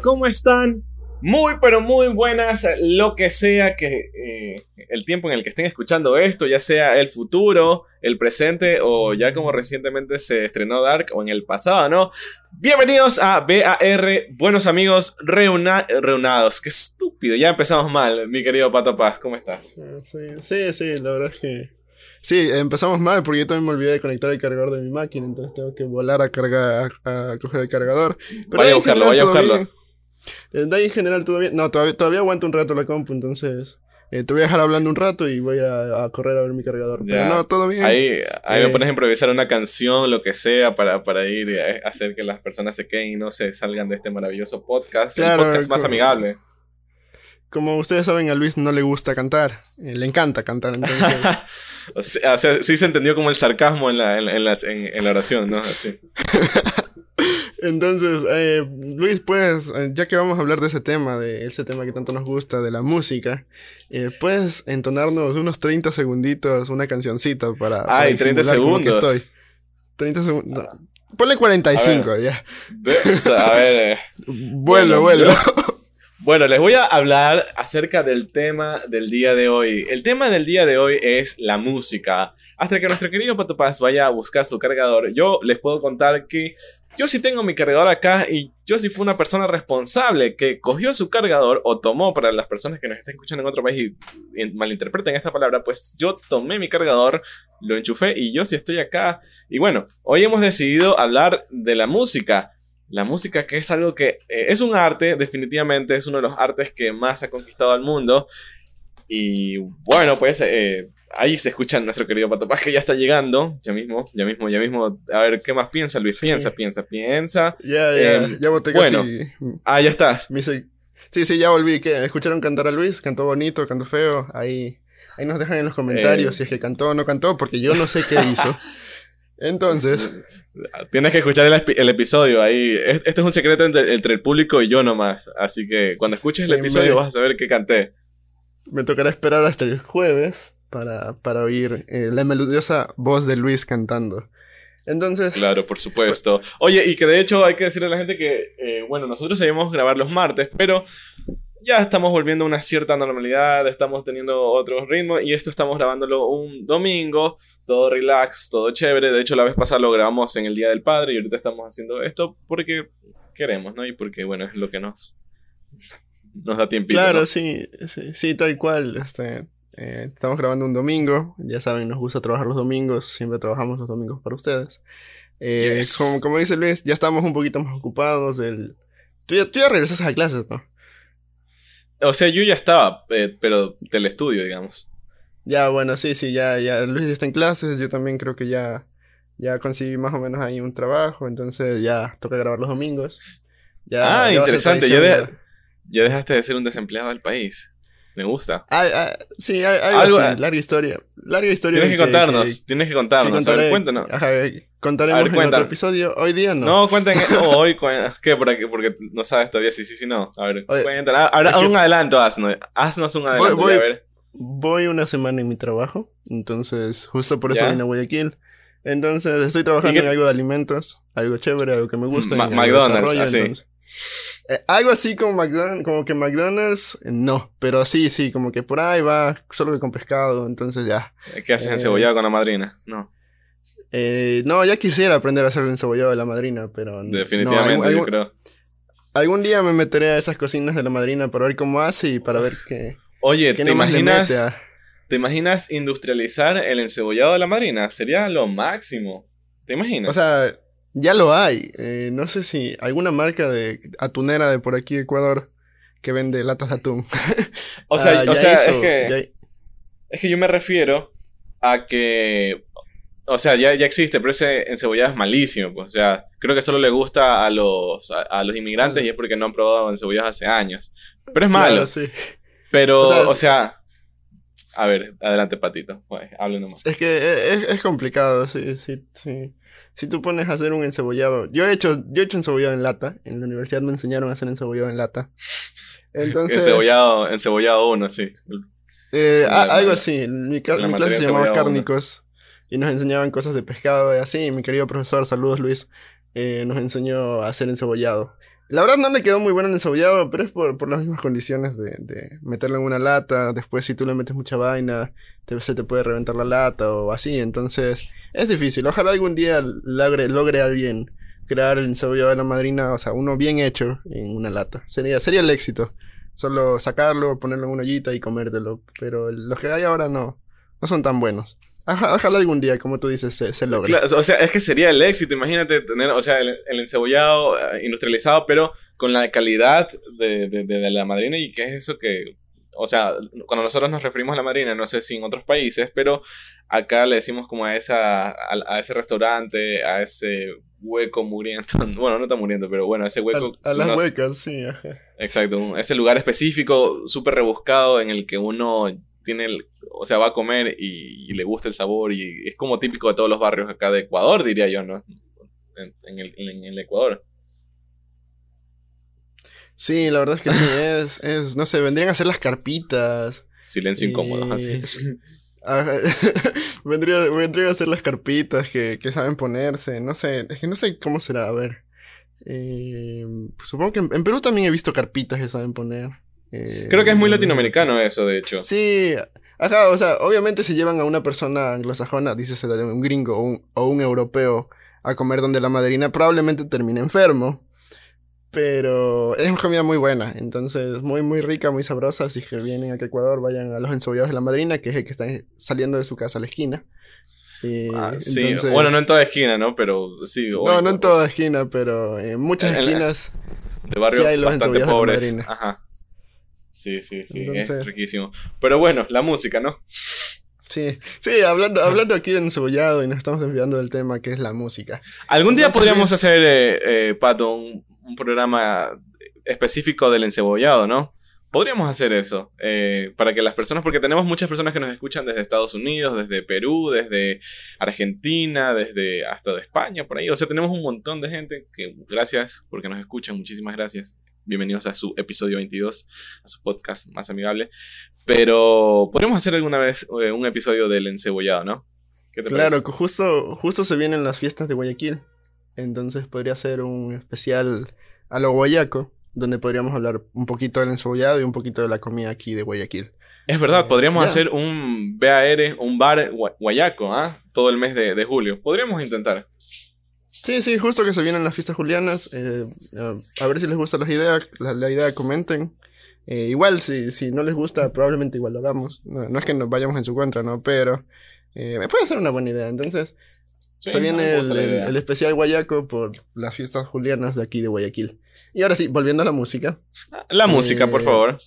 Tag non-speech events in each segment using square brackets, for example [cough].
Hola, ¿cómo están? Muy, pero muy buenas, lo que sea que eh, el tiempo en el que estén escuchando esto, ya sea el futuro, el presente o ya como recientemente se estrenó Dark o en el pasado, ¿no? Bienvenidos a BAR, buenos amigos reunados. Qué estúpido, ya empezamos mal, mi querido Pato Paz, ¿cómo estás? Sí, sí, sí, la verdad es que... Sí, empezamos mal porque yo también me olvidé de conectar el cargador de mi máquina, entonces tengo que volar a cargar, a, coger el cargador. vaya a buscarlo, vaya a buscarlo. De ahí en general todavía, no, todavía, todavía aguanto un rato la compu, entonces eh, te voy a dejar hablando un rato y voy a, correr a ver mi cargador. Pero no, todo bien. Ahí, ahí me eh, pones a improvisar una canción, lo que sea, para, para ir a hacer que las personas se queden y no se salgan de este maravilloso podcast. el podcast más amigable. Como ustedes saben, a Luis no le gusta cantar, le encanta cantar, entonces... [laughs] o, sea, sí se entendió como el sarcasmo en la, en, en, en la oración, ¿no? Así. [laughs] Entonces, eh, Luis, pues, eh, ya que vamos a hablar de ese tema, de ese tema que tanto nos gusta, de la música, eh, puedes entonarnos unos 30 segunditos, una cancioncita para... Ay, 30 segundos. Que estoy. 30 segundos. Ponle 45 ya. A ver. [laughs] vuelo, vuelo. Bueno, les voy a hablar acerca del tema del día de hoy. El tema del día de hoy es la música. Hasta que nuestro querido Pato Paz vaya a buscar su cargador, yo les puedo contar que yo sí tengo mi cargador acá y yo sí fui una persona responsable que cogió su cargador o tomó para las personas que nos están escuchando en otro país y malinterpreten esta palabra, pues yo tomé mi cargador, lo enchufé y yo sí estoy acá. Y bueno, hoy hemos decidido hablar de la música. La música que es algo que eh, es un arte, definitivamente es uno de los artes que más ha conquistado al mundo. Y bueno, pues eh, ahí se escucha nuestro querido Pato Paz que ya está llegando. Ya mismo, ya mismo, ya mismo. A ver, ¿qué más piensa Luis? Piensa, piensa, piensa. Ya, ya, em, ya boté Bueno, ah, ya estás. Sí, sí, ya volví. ¿Qué? ¿Escucharon cantar a Luis? ¿Cantó bonito? ¿Cantó feo? Ahí, ahí nos dejan en los comentarios eh. si es que cantó o no cantó, porque yo no sé qué hizo. [laughs] Entonces. Tienes que escuchar el, episodio ahí. Este es un secreto entre, el público y yo nomás. Así que cuando escuches el episodio vas a saber qué canté. Me tocará esperar hasta el jueves para, para oír eh, la melodiosa voz de Luis cantando. Entonces. Claro, por supuesto. Oye, y que de hecho hay que decirle a la gente que, eh, bueno, nosotros debíamos grabar los martes, pero ya estamos volviendo a una cierta normalidad, estamos teniendo otros ritmos y esto estamos grabándolo un domingo, todo relax, todo chévere. De hecho, la vez pasada lo grabamos en el Día del Padre y ahorita estamos haciendo esto porque queremos, ¿no? Y porque, bueno, es lo que nos, nos da tiempo. Claro, sí, sí, sí, tal cual. Este, eh, estamos grabando un domingo, ya saben, nos gusta trabajar los domingos, siempre trabajamos los domingos para ustedes. Eh, como, dice Luis, ya estamos un poquito más ocupados. Del... Tú, ya, tú ya regresas a clases, ¿no? O sea, yo ya estaba, eh, pero del estudio, digamos. Ya, bueno, sí, sí, ya, ya. Luis ya está en clases, yo también creo que ya, ya conseguí más o menos ahí un trabajo, entonces ya toca grabar los domingos. Ya, ah, interesante, ya, ya dejaste de ser un desempleado del país. Me gusta. Ah, sí, hay, algo así, larga historia. Larga historia. Tienes que, contarnos, tienes que contarnos. a ver, cuéntanos. contaremos en otro episodio. Hoy día no. No, cuenten. Oh, hoy, [laughs] ¿qué? Porque, porque no sabes todavía si sí, sí, no. A ver, cuéntanos. Ahora, un adelanto, haznos. Haznos un adelanto. Voy, a ver. voy una semana en mi trabajo. Entonces, justo por eso vine a Guayaquil. Entonces, estoy trabajando en algo de alimentos. Algo chévere, algo que me gusta. McDonald's, así. Eh, algo así como McDonald's, como que McDonald's, no, pero sí, sí, como que por ahí va, solo que con pescado, entonces ya. ¿Qué haces en eh, cebollado con la madrina? No. Eh, no, ya quisiera aprender a hacer el encebollado de la madrina, pero... Definitivamente, yo creo. Algún día me meteré a esas cocinas de la madrina para ver cómo hace y para ver qué... Oye, ¿te imaginas... ¿Te imaginas industrializar el encebollado de la madrina? Sería lo máximo. ¿Te imaginas? O sea, ya lo hay. Eh, no sé si alguna marca de atunera de por aquí Ecuador que vende latas de atún. o sea, [laughs] ah, o sea es que. Es que yo me refiero a que. O sea, ya, ya existe, pero ese encebollado es malísimo. Pues. O sea, creo que solo le gusta a los, a, los inmigrantes y es porque no han probado encebollados hace años. Pero es malo. sí. Pero, o sea, a ver, adelante, Patito. hable nomás. Es que es, es complicado, sí, sí, sí. Si tú pones a hacer un encebollado, yo he hecho, yo he hecho encebollado en lata, en la universidad me enseñaron a hacer encebollado en lata. Entonces... encebollado, encebollado uno, sí. Eh, algo así, mi, clase se llamaba cárnicos y nos enseñaban cosas de pescado y así, mi querido profesor, saludos Luis, eh, nos enseñó a hacer encebollado. La verdad no le quedó muy bueno el encebollado, pero es por, por las mismas condiciones de, de, meterlo en una lata. Después, si tú le metes mucha vaina, te, se te puede reventar la lata o así. Entonces, es difícil. Ojalá algún día logre, logre alguien crear el encebollado de la madrina, o sea, uno bien hecho en una lata. Sería, sería el éxito. Solo sacarlo, ponerlo en una ollita y comértelo. Pero los que hay ahora no, no son tan buenos. Ojalá algún día, como tú dices, se, se logre. o sea, es que sería el éxito. Imagínate tener, o sea, el, encebollado eh, industrializado, pero con la calidad de, de, la madrina. ¿Y qué es eso que.? O sea, cuando nosotros nos referimos a la madrina, no sé si en otros países, pero acá le decimos como a, esa, a, ese restaurante, a ese hueco muriendo. [laughs] Bueno, no está muriendo, pero bueno, ese hueco. A, las huecas, sí. Exacto, ese lugar específico, súper rebuscado, en el que uno tiene el, o sea, va a comer y, le gusta el sabor y es como típico de todos los barrios acá de Ecuador, diría yo, ¿no? En, el, Ecuador. Sí, la verdad es que sí, [laughs] es, es, no sé, vendrían a ser las carpitas. Silencio incómodo, así. [laughs] vendría, vendrían a ser las carpitas que, que, saben ponerse, no sé, es que no sé cómo será, a ver. Eh, supongo que en Perú también he visto carpitas que saben poner. Creo que es muy eh, latinoamericano eso, de hecho. Sí, ajá, o sea, obviamente si llevan a una persona anglosajona, dices un gringo o un, o un europeo a comer donde la madrina, probablemente termine enfermo. Pero es una comida muy buena, entonces muy muy rica, muy sabrosa. Si que vienen a Ecuador, vayan a los encebollados de la madrina, que es el que están saliendo de su casa a la esquina. Ah, sí, bueno, no en toda esquina, ¿no? Pero sí. No, no en toda esquina, pero en muchas esquinas. De barrios bastante pobres. Ajá. Sí, sí, sí, es riquísimo. Pero bueno, la música, ¿no? Sí, sí, hablando, hablando aquí de encebollado y nos estamos desviando del tema que es la música. Algún día podríamos hacer, eh, eh, Pato, un, programa específico del encebollado, ¿no? Podríamos hacer eso, eh, para que las personas, porque tenemos muchas personas que nos escuchan desde Estados Unidos, desde Perú, desde Argentina, desde hasta de España, por ahí. O sea, tenemos un montón de gente que, gracias porque nos escuchan, muchísimas gracias bienvenidos a su episodio 22, a su podcast más amigable. Pero podríamos hacer alguna vez eh, un episodio del encebollado, ¿no? claro, que justo, justo se vienen las fiestas de Guayaquil. Entonces podría ser un especial a lo guayaco, donde podríamos hablar un poquito del encebollado y un poquito de la comida aquí de Guayaquil. Es verdad, podríamos hacer un BAR, un bar guayaco, ¿ah? Todo el mes de, de julio. Podríamos intentar. Sí, sí, justo que se vienen las fiestas julianas. Eh, a ver si les gusta la idea, la, idea comenten. Eh, igual, si, si no les gusta, probablemente igual lo hagamos. No, es que nos vayamos en su contra, ¿no? Pero eh, puede ser una buena idea. Entonces, se viene el, especial guayaco por las fiestas julianas de aquí de Guayaquil. Y ahora sí, volviendo a la música. La música, por favor.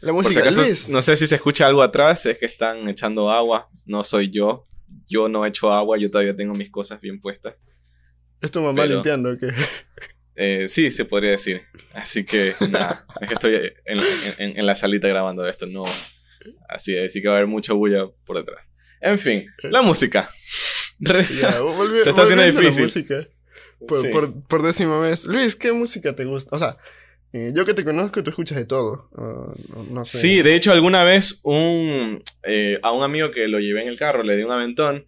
La música. no sé si se escucha algo atrás, es que están echando agua. No soy yo. Yo no echo agua, yo todavía tengo mis cosas bien puestas. ¿Es tu mamá limpiando que eh, sí, se podría decir. Así que nada, es que estoy en, la salita grabando esto, no. Así, así que va a haber mucha bulla por detrás. En fin, la música. se está haciendo difícil. Por, décima vez. Luis, ¿qué música te gusta? O sea, eh, yo que te conozco, tú escuchas de todo. no, sé. Sí, de hecho, alguna vez un, eh, a un amigo que lo llevé en el carro le di un aventón.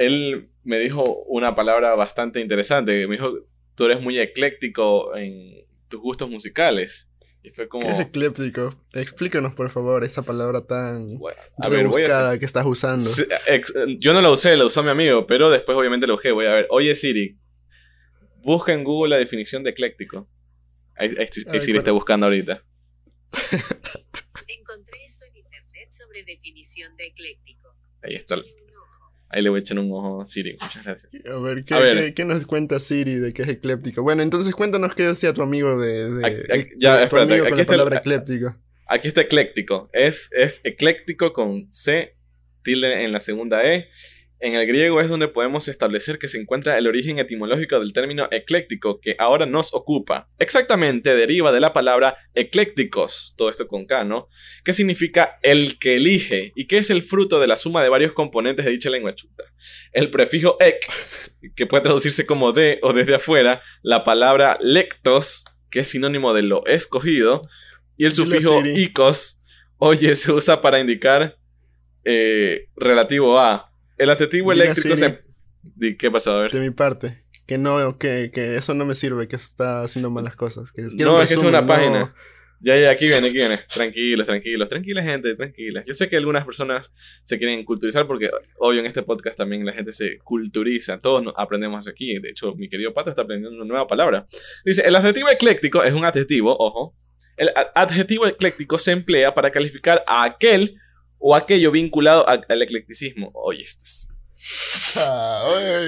Él me dijo una palabra bastante interesante. Me dijo, tú eres muy ecléctico en tus gustos musicales. Y fue como... ¿Qué es ecléctico? Explícanos, por favor, esa palabra tan rebuscada que estás usando. yo no la usé, la usó mi amigo, pero después obviamente lo busqué. Voy a ver. Oye, Siri, busca en Google la definición de ecléctico. Ahí, Siri está buscando ahorita. Encontré esto en internet sobre definición de ecléctico. Ahí está. Ahí le voy a echar un ojo a Siri. Muchas gracias. A ver, ¿qué, ¿qué, nos cuenta Siri de que es ecléptico? Bueno, entonces cuéntanos qué decía tu amigo de. aquí, ya, espérate, aquí está palabra ecléptico. Aquí está ecléctico. Es, es ecléctico con C, tilde en la segunda E en el griego es donde podemos establecer que se encuentra el origen etimológico del término ecléctico que ahora nos ocupa. Exactamente deriva de la palabra eclécticos, todo esto con K, ¿no? Que significa el que elige y que es el fruto de la suma de varios componentes de dicha lengua chuta. El prefijo ec, que puede traducirse como de o desde afuera, la palabra lectos, que es sinónimo de lo escogido, y el sufijo icos, oye, se usa para indicar eh, relativo a el adjetivo eléctrico se... ¿Qué pasó? A ver. De mi parte. que no, que, que eso no me sirve, que está haciendo malas cosas. Que No, es que es una no- página. Ya, ya, aquí viene, aquí viene. Tranquilos, tranquilos, tranquila gente, tranquila. Yo sé que algunas personas se quieren culturizar porque, obvio, en este podcast también la gente se culturiza. Todos no- aprendemos aquí. De hecho, mi querido Pato está aprendiendo una nueva palabra. Dice, el adjetivo ecléctico es un adjetivo, ojo. El adjetivo ecléctico se emplea para calificar a aquel o aquello vinculado a- al eclecticismo. Oye, estás... Ah, oye,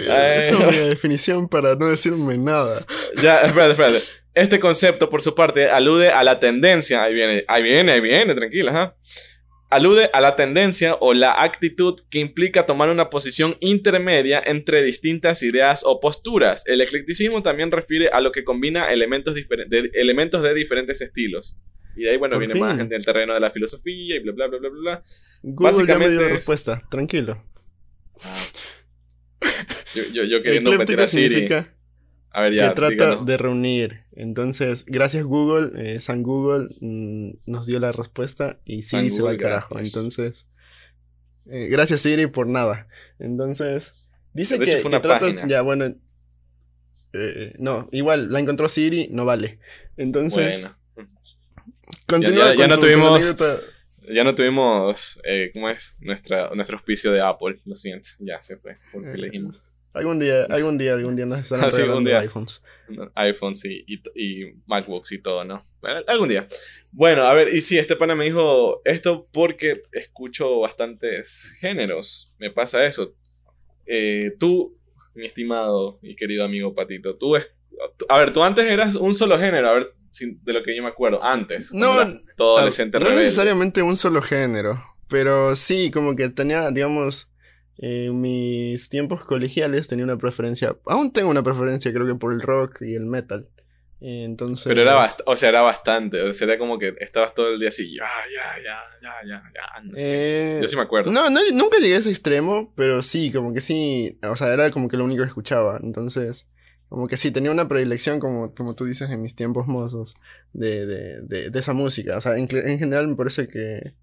esa es mi definición para no decirme nada. Ya, espérate, espérate. Este concepto, por su parte, alude a la tendencia. Ahí viene, ahí viene, ahí viene, tranquila, ajá. Alude a la tendencia o la actitud que implica tomar una posición intermedia entre distintas ideas o posturas. El eclecticismo también refiere a lo que combina elementos, diferen- de, elementos de diferentes estilos. Y de ahí, bueno, Por viene fin. más gente del terreno de la filosofía y bla, bla, bla, bla, bla. Google ya me dio Básicamente la es- respuesta, tranquilo. Yo, yo, yo [laughs] queriendo meter a Siri. significa A ver, ya, que trata díganos. de reunir. Entonces, gracias Google, eh, San Google mm, nos dio la respuesta y San Siri se va al Google, carajo. gracias. Entonces, eh, gracias Siri por nada. Entonces, dice De que, hecho, fue una que trata- página. ya bueno, eh, no, igual la encontró Siri, no vale. Entonces, Bueno. Continúa ya- ya con no tuvimos-. Ya no tuvimos, eh, ¿cómo es? Nuestra, nuestro auspicio de Apple, lo siento, ya se fue, porque le dijimos Algún día, algún día, algún día nos [laughs] estarán sí, día. iPhones. iPhones y, y, y MacBooks y todo, ¿no? Algún día. Bueno, a ver, y sí, este pana me dijo esto porque escucho bastantes géneros, me pasa eso. Eh, tú, mi estimado y querido amigo Patito, tú es... A ver, tú antes eras un solo género, a ver, de lo que yo me acuerdo, antes. No, todo adolescente no rebelde. necesariamente un solo género, pero sí, como que tenía, digamos, en mis tiempos colegiales tenía una preferencia, aún tengo una preferencia creo que por el rock y el metal. Eh, Entonces... Pero era bastante, o sea, era bastante, o sea, era como que estabas todo el día así, ya, ya, ya, ya, ya, ya, no sé qué. Eh, Yo sí me acuerdo. No, no, nunca llegué a ese extremo, pero sí, como que sí, o sea, era como que lo único que escuchaba. Entonces, como que sí, tenía una predilección, como, como tú dices, en mis tiempos mozos, de, de, de, de esa música. O sea, en, en general me parece que,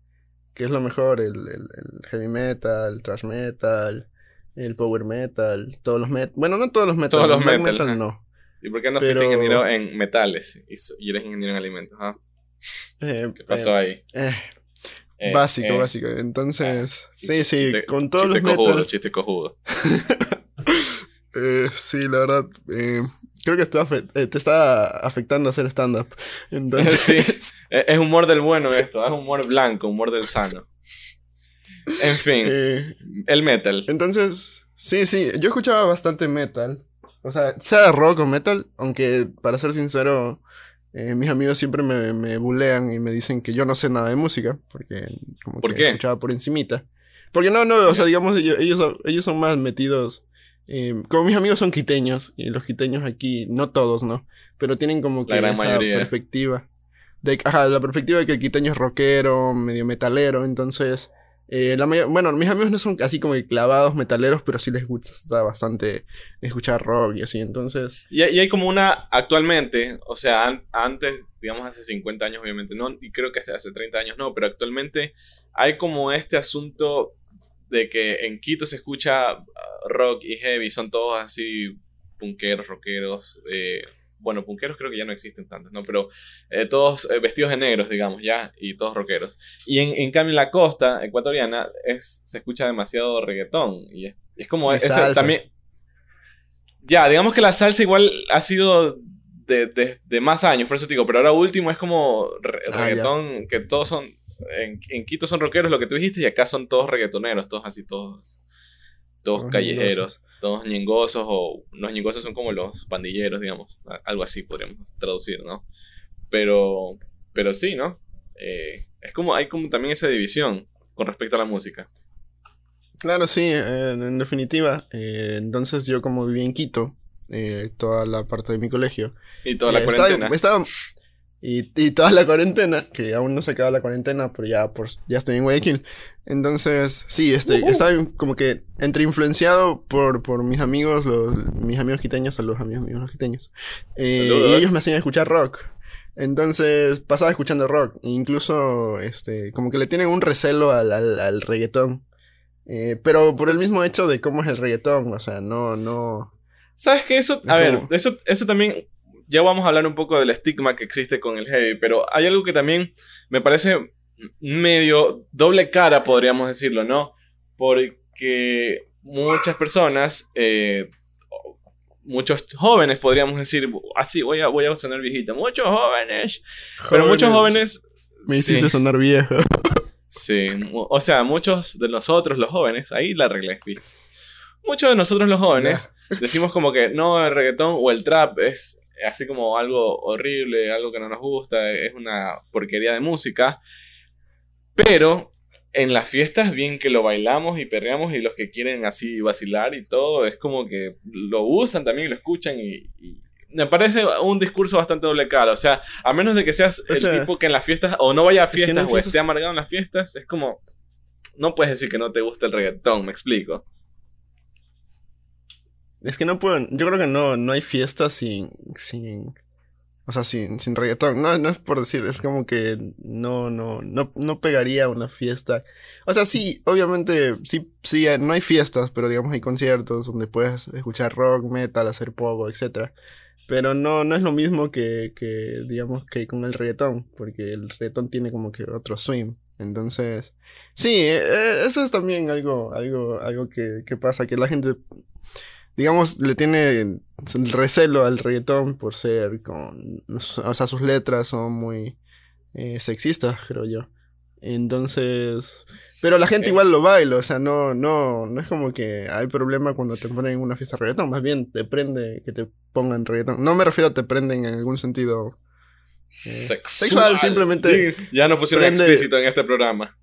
que es lo mejor, el, el, el heavy metal, el thrash metal, el power metal, todos los metal. Bueno, no todos los metal, Todos los metal, metal no. ¿Y por qué no pero- fuiste ingeniero en metales y, eres ingeniero en alimentos? ah? Eh, ¿Qué pasó ahí? eh, Eh, básico, eh, básico. Entonces, ah, sí, sí, chiste- con todos chiste los cojudo, metals. chiste cojudo. [laughs] Eh, sí, la verdad, eh, creo que está eh, te está afectando hacer stand-up. [laughs] Entonces, Sí, es humor del bueno esto, es humor blanco, humor del sano. En fin, eh, el metal. entonces, sí, sí, yo escuchaba bastante metal. O sea, sea rock o metal, aunque para ser sincero, eh, mis amigos siempre me, me bulean y me dicen que yo no sé nada de música, porque como ¿Por que qué? escuchaba por encimita. Porque no, no, o sea, digamos, ellos, ellos son más metidos. Eh, como mis amigos son quiteños, y los quiteños aquí, no todos, ¿no? Pero tienen como que La gran esa mayoría. perspectiva. De, ajá, la perspectiva de que el quiteño es rockero, medio metalero, entonces. eh, la bueno, mis amigos no son así como clavados metaleros, pero sí les gusta bastante escuchar rock y así, entonces. Y, hay- y hay como una, actualmente, o sea, an- antes, digamos hace 50 años obviamente no, y creo que hace, hace 30 años no, pero actualmente hay como este asunto de que en Quito se escucha ah, rock y heavy, son todos así punqueros, rockeros, eh, bueno, punqueros creo que ya no existen tantos, ¿no? Pero eh, todos eh, vestidos de negros, digamos, ya, y todos rockeros. Y en, en cambio en la costa ecuatoriana es, se escucha demasiado reggaetón, y es, es como salsa. también... Ya, digamos que la salsa igual ha sido de, de- de más años, por eso te digo, pero ahora último es como re- Ah, reggaetón, que todos son, en, en Quito son rockeros, lo que tú dijiste, y acá son todos reggaetoneros, todos así, todos, todos Todos callejeros, todos ñengosos, o los ñengosos son como los pandilleros, digamos, algo así podríamos traducir, ¿no? Pero, pero sí, ¿no? Eh, es como, hay como también esa división con respecto a la música. Claro, sí, eh, en definitiva. eh, entonces yo como viví en Quito, eh, toda la parte de mi colegio. Y toda la estaba- cuarentena. estaba- y, y toda la cuarentena, que aún no se acaba la cuarentena, pero ya, por, ya estoy en Guayaquil. Entonces, sí, este, estaba como que entre influenciado por, por mis amigos, los, mis amigos quiteños, a los amigos quiteños. Eh, Saludos. y ellos me hacían escuchar rock. Entonces pasaba escuchando rock. e Incluso, este, como que le tienen un recelo al, al, al reggaetón. Eh, pero por el mismo hecho de cómo es el reggaetón, o sea, no, no. ¿Sabes qué? Eso, a ver, eso, eso también, ya vamos a hablar un poco del estigma que existe con el heavy, pero hay algo que también me parece medio doble cara, podríamos decirlo, ¿no? Porque muchas personas, eh, muchos jóvenes, podríamos decir, así voy a, voy a sonar viejita, muchos jóvenes, pero muchos jóvenes... Me hiciste sonar viejo. Sí, o sea, muchos de nosotros, los jóvenes, ahí la arreglé, ¿viste? Muchos de nosotros los jóvenes decimos como que no, el reggaetón o el trap es así como algo horrible, algo que no nos gusta, es una porquería de música. Pero en las fiestas, bien que lo bailamos y perreamos y los que quieren así vacilar y todo, es como que lo usan también y lo escuchan y, me parece un discurso bastante doble cara. O sea, a menos de que seas el tipo que en las fiestas o no vaya a fiestas o esté amargado en las fiestas, es como, no puedes decir que no te gusta el reggaetón, me explico. Es que no puedo, yo creo que no, no hay fiestas sin, sin, o sea, sin, sin reggaetón. No, no es por decir, es como que no, no, no, no pegaría una fiesta. O sea, sí, obviamente, sí, sí, no hay fiestas, pero digamos hay conciertos donde puedes escuchar rock, metal, hacer poco, etc. Pero no, no es lo mismo que, que, digamos, que con el reggaetón, porque el reggaetón tiene como que otro swing. Entonces, sí, e, e, eso es también algo, algo, algo que, que pasa, que la gente digamos, le tiene recelo al reggaetón por ser con, o sea, sus letras son muy eh, sexistas, creo yo. Entonces, pero la gente igual lo baila, o sea, no, no, no es como que hay problema cuando te ponen en una fiesta de reggaetón, más bien te prende que te pongan reggaetón. No me refiero a te prenden en algún sentido eh, sexual. simplemente. ya nos pusieron explícito en este programa.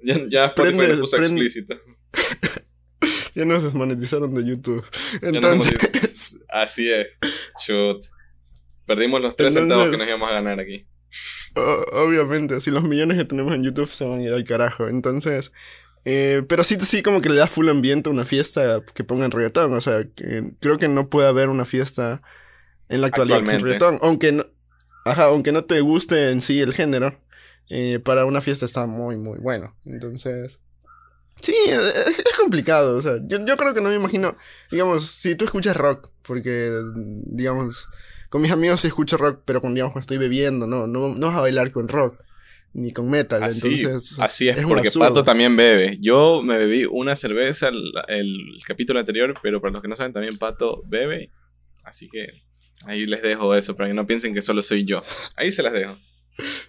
Ya, ya prende, puso explícito. [laughs] [laughs] Ya nos desmonetizaron de YouTube. Entonces. [laughs] Así es. Shoot. Perdimos los tres centavos que nos íbamos a ganar aquí. obviamente, si los millones que tenemos en YouTube se van a ir al carajo. Entonces. Eh, pero sí, sí, como que le da full ambiente a una fiesta que pongan reggaetón. O sea, creo que no puede haber una fiesta en la actualidad sin reggaetón. Aunque no, ajá, aunque no te guste en sí el género, eh, para una fiesta está muy, muy bueno. Entonces. Sí, es, complicado. O sea, yo, yo, creo que no me imagino. Digamos, si tú escuchas rock, porque, digamos, con mis amigos escucho rock, pero con, digamos, estoy bebiendo, no, no, no vas a bailar con rock. Ni con metal, así, entonces. Así es, porque Pato también bebe. Yo me bebí una cerveza el, el capítulo anterior, pero para los que no saben, también Pato bebe. Así que ahí les dejo eso, para que no piensen que solo soy yo. Ahí se las dejo. [laughs]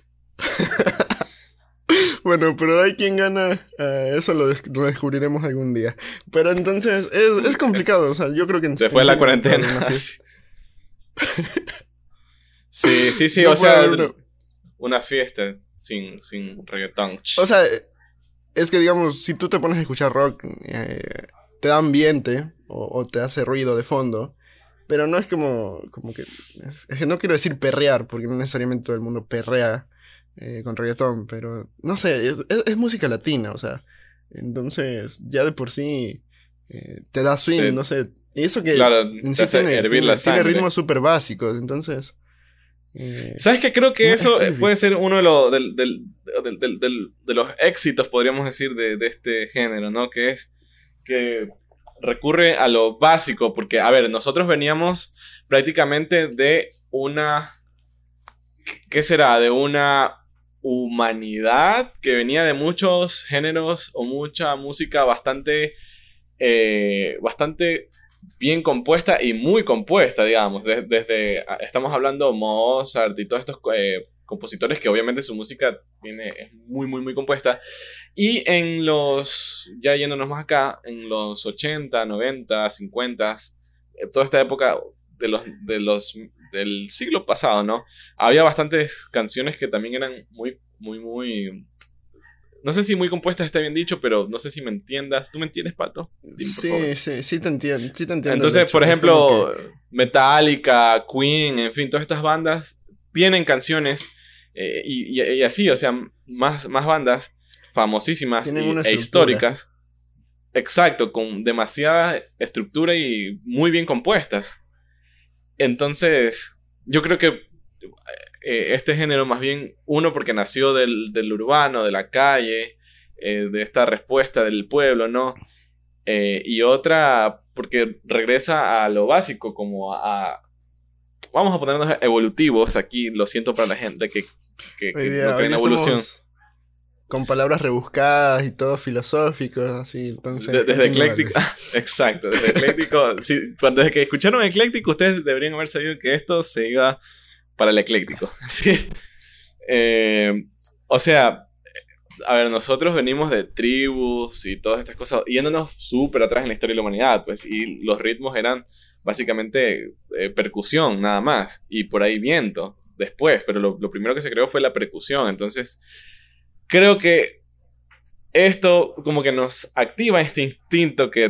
Bueno, pero hay quien gana, eh, eso lo, descubriremos algún día. Pero entonces, es, complicado, o sea, yo creo que... Después de la cuarentena. [laughs] sí, sí, sí, [laughs] o sea, una... fiesta sin, sin reggaetón. O sea, es que digamos, si tú te pones a escuchar rock, eh, te da ambiente o, te hace ruido de fondo. Pero no es como, como que, es que no quiero decir perrear, porque no necesariamente todo el mundo perrea eh, con reggaetón, pero no sé, es, música latina, o sea, entonces ya de por sí eh, te da swing, no sé, y eso que claro, tiene, tiene, ritmos súper básicos, entonces... Eh, ¿Sabes qué? Creo que eso puede ser uno de, los de los éxitos, podríamos decir, de, de este género, ¿no? Que es que recurre a lo básico, porque, a ver, nosotros veníamos prácticamente de una... ¿Qué será? De una humanidad que venía de muchos géneros o mucha música bastante, eh, bastante bien compuesta y muy compuesta, digamos. desde, ah, estamos hablando Mozart y todos estos eh, compositores que obviamente su música viene, es muy, muy, muy compuesta. Y en los, ya yéndonos más acá, en los 80, 90, 50, toda esta época de los, de los del siglo pasado, ¿no? Había bastantes canciones que también eran muy, muy, muy... No sé si muy compuestas está bien dicho, pero no sé si me entiendas. ¿Tú me entiendes, Pato? sí, sí, sí te entiendo. Sí te entiendo Entonces, por ejemplo, Metallica, Queen, en fin, todas estas bandas tienen canciones eh, y, así, o sea, más, más bandas famosísimas e históricas. Exacto, con demasiada estructura y muy bien compuestas. Entonces, yo creo que eh, este género más bien, uno porque nació del, urbano, de la calle, eh, de esta respuesta del pueblo, ¿no? Eh, y otra porque regresa a lo básico, como a, vamos a ponernos evolutivos aquí, lo siento para la gente que, que, no cree en evolución. Con palabras rebuscadas y todo filosófico, así, entonces... desde ecléctico, [laughs] exacto, desde ecléctico, cuando, desde que escucharon ecléctico, ustedes deberían haber sabido que esto se iba para el ecléctico, [laughs] ¿sí? Eh, o sea, a ver, nosotros venimos de tribus y todas estas cosas, yéndonos súper atrás en la historia de la humanidad, pues, y los ritmos eran básicamente eh, percusión nada más, y por ahí viento después, pero lo, primero que se creó fue la percusión, entonces creo que esto como que nos activa este instinto que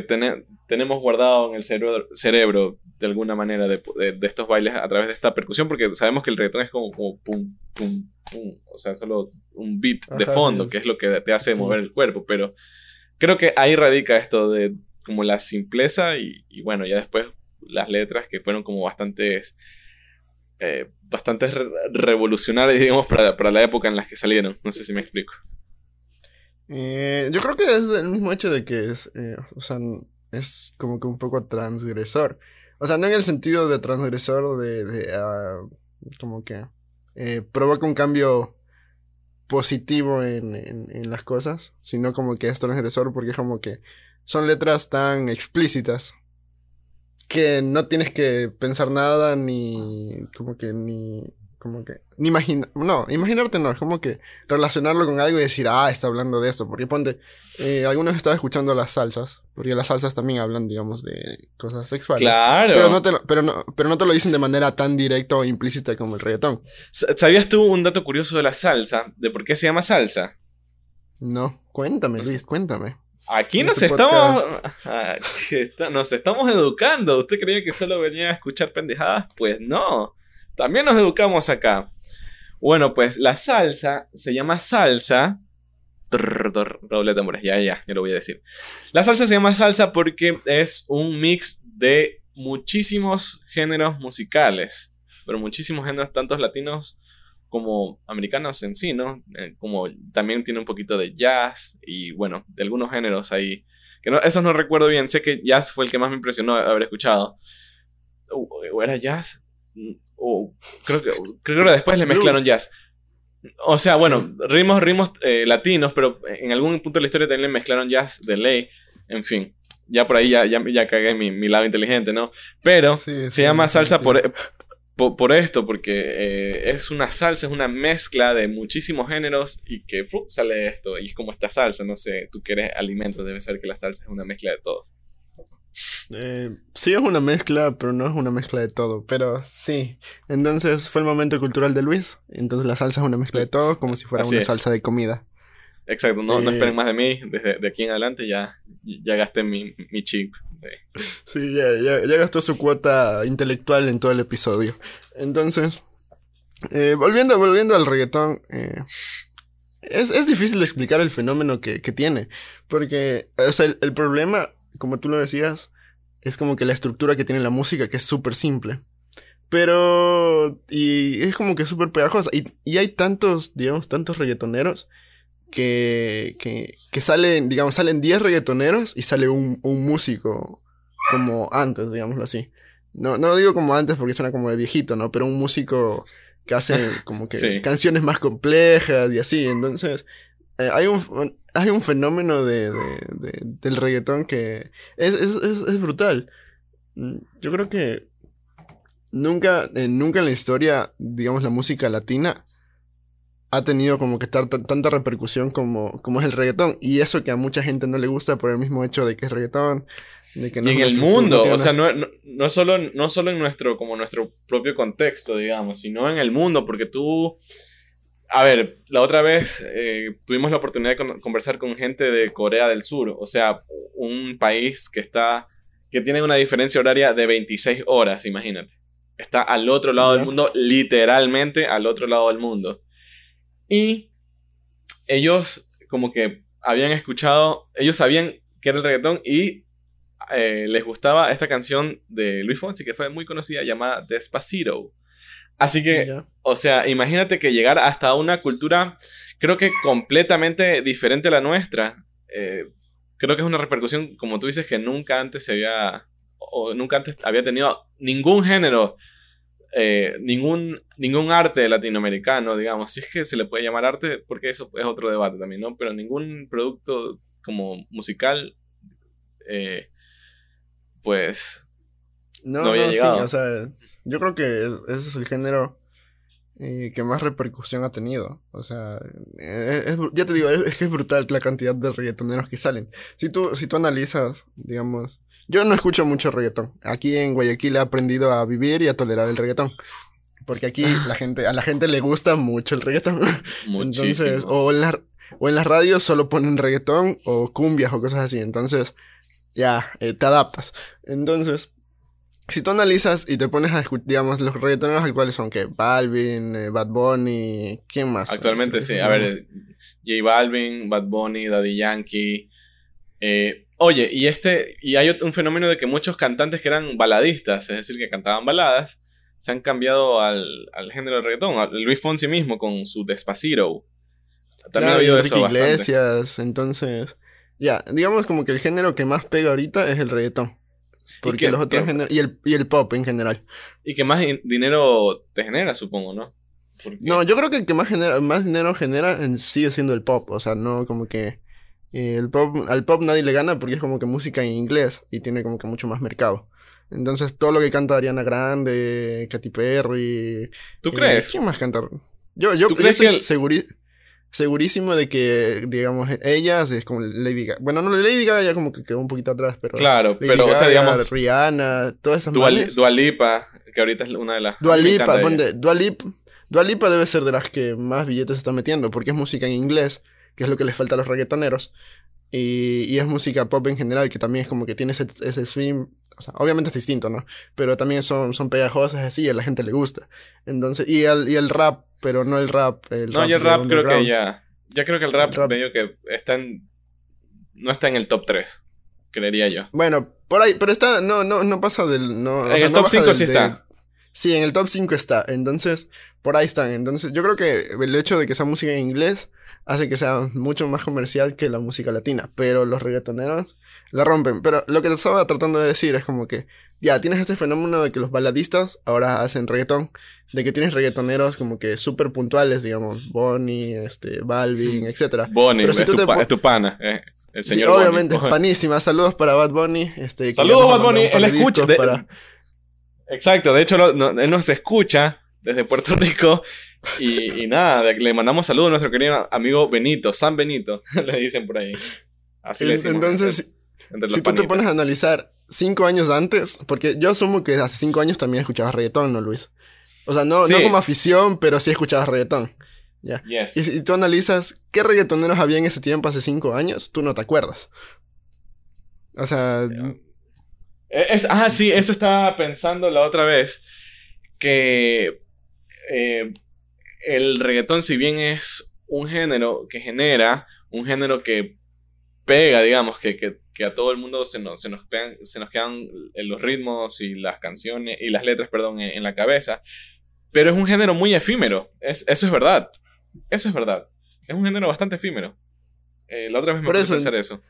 tenemos guardado en el cerebro, cerebro de alguna manera de, estos bailes a través de esta percusión, porque sabemos que el reggaetón es como, como pum, pum, pum, o sea, solo un beat de fondo, que es lo que te hace mover el cuerpo, pero creo que ahí radica esto de como la simpleza y, bueno, ya después las letras que fueron como bastantes, eh, bastante revolucionarias, digamos, para, para, la época en las que salieron. No sé si me explico. Eh, yo creo que es el mismo hecho de que es, eh, o sea, es como que un poco transgresor. O sea, no en el sentido de transgresor de, de uh, como que eh, provoca un cambio positivo en, en, las cosas, sino como que es transgresor porque es como que son letras tan explícitas que no tienes que pensar nada ni como que ni como que ni imaginar, no, imaginarte no, es como que relacionarlo con algo y decir, ah, está hablando de esto, porque ponte, eh, algunos están escuchando las salsas, porque las salsas también hablan, digamos, de cosas sexuales. Claro. Pero no te lo, pero no, pero no te lo dicen de manera tan directa o implícita como el reggaetón. ¿Sabías tú un dato curioso de la salsa? ¿De por qué se llama salsa? No, cuéntame, Luis, cuéntame. Aquí nos este estamos. Nos estamos educando. ¿Usted creía que solo venía a escuchar pendejadas? Pues no. También nos educamos acá. Bueno, pues la salsa se llama salsa. Doble tambores, ya, ya, ya lo voy a decir. La salsa se llama salsa porque es un mix de muchísimos géneros musicales. Pero muchísimos géneros, tantos latinos como americanos en sí, ¿no? Eh, como también tiene un poquito de jazz y bueno, de algunos géneros ahí. Que no, esos no recuerdo bien, sé que jazz fue el que más me impresionó haber escuchado. ¿O era jazz? o creo que, creo que después le mezclaron jazz. O sea, bueno, ritmos, ritmos eh, latinos, pero en algún punto de la historia también le mezclaron jazz de ley. En fin, ya por ahí ya, ya, ya cagué mi, mi lado inteligente, ¿no? Pero se llama salsa por, por, esto, porque eh, es una salsa, es una mezcla de muchísimos géneros y que sale esto. Y es como esta salsa, no sé, tú que eres alimento, debes saber que la salsa es una mezcla de todos. Eh, sí es una mezcla, pero no es una mezcla de todo. Pero sí. Entonces fue el momento cultural de Luis. Entonces la salsa es una mezcla de todo, como si fuera una salsa de comida. Exacto, no, no eh, esperen más de mí. Desde de aquí en adelante ya, ya gasté mi, mi chip. Sí, ya, ya, gastó su cuota intelectual en todo el episodio. Entonces, eh, volviendo, volviendo al reggaetón, es, es, difícil explicar el fenómeno que, que tiene. Porque, o sea, el, el problema como tú lo decías, es como que la estructura que tiene la música, que es súper simple. Pero, y es como que súper pegajosa. Y, y, hay tantos, digamos, tantos reggaetoneros que, que, que salen, digamos, salen 10 reggaetoneros y sale un, un músico como antes, digámoslo así. No, no digo como antes porque suena como de viejito, ¿no? Pero un músico que hace [laughs] como que canciones más complejas y así. Entonces, eh, hay un, hay un fenómeno de, de, del reggaetón que es, es, es, brutal. Mm, yo creo que nunca, eh, nunca en la historia, digamos, la música latina ha tenido como que tanta repercusión como, como es el reggaetón. Y eso que a mucha gente no le gusta por el mismo hecho de que es reggaetón. De que y en el mundo, o sea, no, no, no, solo, no solo en nuestro, como nuestro propio contexto, digamos, sino en el mundo, porque tú a ver, la otra vez eh, tuvimos la oportunidad de conversar con gente de Corea del Sur, o sea, un país que está, que tiene una diferencia horaria de 26 horas, imagínate. Está al otro lado del mundo, literalmente al otro lado del mundo. Y ellos como que habían escuchado, ellos sabían que era el reggaetón y eh, les gustaba esta canción de Luis Fonsi que fue muy conocida llamada Despacito. Así que, o sea, imagínate que llegar hasta una cultura, creo que completamente diferente a la nuestra. Eh, creo que es una repercusión, como tú dices, que nunca antes se había o nunca antes había tenido ningún género, eh, ningún, ningún arte latinoamericano, digamos, si es que se le puede llamar arte, porque eso es otro debate también, ¿no? Pero ningún producto como musical, eh, pues No, No no, había sí, llegado. o sea, yo creo que ese es el género eh, que más repercusión ha tenido. O sea, es ya te digo, es, es que es brutal la cantidad de reggaetoneros que salen. Si tú, si tú analizas, digamos, yo no escucho mucho reggaetón. Aquí en Guayaquil he aprendido a vivir y a tolerar el reggaetón. Porque aquí [laughs] la gente, a la gente le gusta mucho el reggaetón. [laughs] muchísimo. Entonces, o en, la- o en las radios solo ponen reggaetón o cumbias o cosas así. Entonces, ya, eh, te adaptas. Entonces, si tú analizas y te pones a escuchar, digamos, los reggaetoneros actuales son que Balvin, eh, Bad Bunny, ¿quién más? Actualmente sí, a ver, J Balvin, Bad Bunny, Daddy Yankee. eh, oye, y este, y hay un fenómeno de que muchos cantantes que eran baladistas, es decir, que cantaban baladas, se han cambiado al, al género del reggaetón. Luis Fonsi mismo con su Despacito. También Claro, ha y habido Enrique eso bastante. Iglesias, entonces, ya, digamos como que el género que más pega ahorita es el reggaetón. Porque que- los otros géneros, y el, y el pop en general. Y que más in- dinero te genera, supongo, ¿no? Porque- No, yo creo que el que más, genera, más dinero genera en- sigue siendo el pop. O sea, no como que. Eh, el pop, al pop nadie le gana porque es como que música en inglés y tiene como que mucho más mercado. Entonces, todo lo que canta Ariana Grande, Katy Perry. ¿Tú eh, crees? ¿Quién más canta? Yo, yo, ¿Tú yo crees estoy que el- seguri- segurísimo de que, digamos, ellas es como Lady Gaga. Bueno, no, Lady Gaga ya como que quedó un poquito atrás, pero. Claro, Lady pero, o sea, digamos, Rihanna, todas esas Dua, manes. Dua Lipa, que ahorita es una de las... Dua me Lipa, encanta ella. ponte, Dua Lip- Dua Lipa debe ser de las que más billetes está metiendo, porque es música en inglés, que es lo que les falta a los reggaetoneros, y, y es música pop en general, que también es como que tiene ese, ese swing, o sea, obviamente es distinto, ¿no? Pero también son, son pegajosas así, y a la gente le gusta. Entonces, y el, y el rap, pero no el rap. El No, y el rap creo que ya... Ya creo que el rap, El rap. medio que está en... No está en el top 3, creería yo. Bueno, por ahí, pero está, no, no, no pasa del, no, o En sea, el no top baja 5 del- sí está. Sí, en el top 5 está. Entonces, por ahí están. Entonces, yo creo que el hecho de que sea música en inglés hace que sea mucho más comercial que la música latina. Pero los reggaetoneros la rompen. Pero lo que te estaba tratando de decir es como que, ya, tienes este fenómeno de que los baladistas ahora hacen reggaetón. De que tienes reggaetoneros como que súper puntuales, digamos, Bonnie, este, Balvin, etc. Bonnie, Pero si es, tú tu te pa- po- es tu pana, eh, el Sí, señor Bonnie. obviamente, es panísima. Saludos para Bad Bunny. Este, Saludos, Bad Bunny. Él escucha. de- para- Exacto, de hecho lo- no- él nos escucha desde Puerto Rico y, y nada, le mandamos saludos a nuestro querido amigo Benito, San Benito, [laughs] le dicen por ahí. Así le decimos Entonces, entre, entre los si tú te pones a analizar cinco años antes, porque yo asumo que hace cinco años también escuchabas reggaetón, ¿no, Luis? O sea, no, no como afición, pero sí escuchabas reggaetón. Ya. Yes. Y si tú analizas qué reggaetoneros había en ese tiempo, hace cinco años, tú no te acuerdas. O sea, Es, ah, sí, eso estaba pensando la otra vez. Que eh, el reggaetón, si bien es un género que genera, un género que pega, digamos, que, que, que a todo el mundo se nos, se, nos pegan- se nos quedan eh, los ritmos y las canciones y las letras, perdón, en, en la cabeza. Pero es un género muy efímero. Es, eso es verdad. Eso es verdad. Es un género bastante efímero. Eh, la otra vez me puse a pensar eso.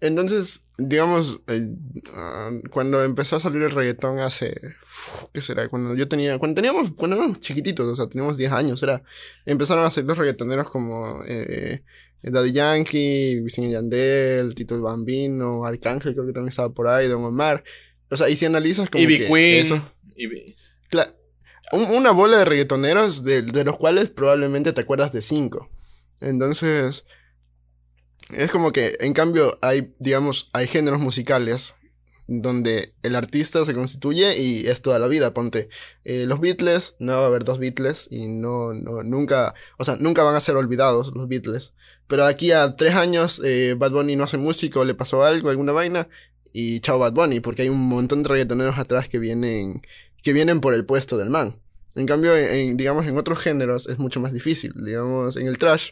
Entonces, digamos, eh, ah, cuando empezó a salir el reggaetón hace, uf, ¿qué será? Cuando yo tenía, cuando teníamos, cuando éramos chiquititos, o sea, teníamos 10 años, era, empezaron a salir los reggaetoneros como eh, Daddy Yankee, y Yandel, Tito el Bambino, Arcángel creo que también estaba por ahí, Don Omar. O sea, y si analizas como que Queen. eso- un- una bola de reggaetoneros de, de los cuales probablemente te acuerdas de cinco. Entonces, es como que, en cambio, hay, digamos, hay géneros musicales donde el artista se constituye y es toda la vida. Ponte, eh, los Beatles, no va a haber dos Beatles y no, no, nunca, o sea, nunca van a ser olvidados los Beatles. Pero de aquí a tres años, eh, Bad Bunny no hace música o le pasó algo, alguna vaina, y chao Bad Bunny, porque hay un montón de reggaetoneros atrás que vienen, que vienen por el puesto del man. En cambio, en, digamos, en otros géneros es mucho más difícil. Digamos, en el trash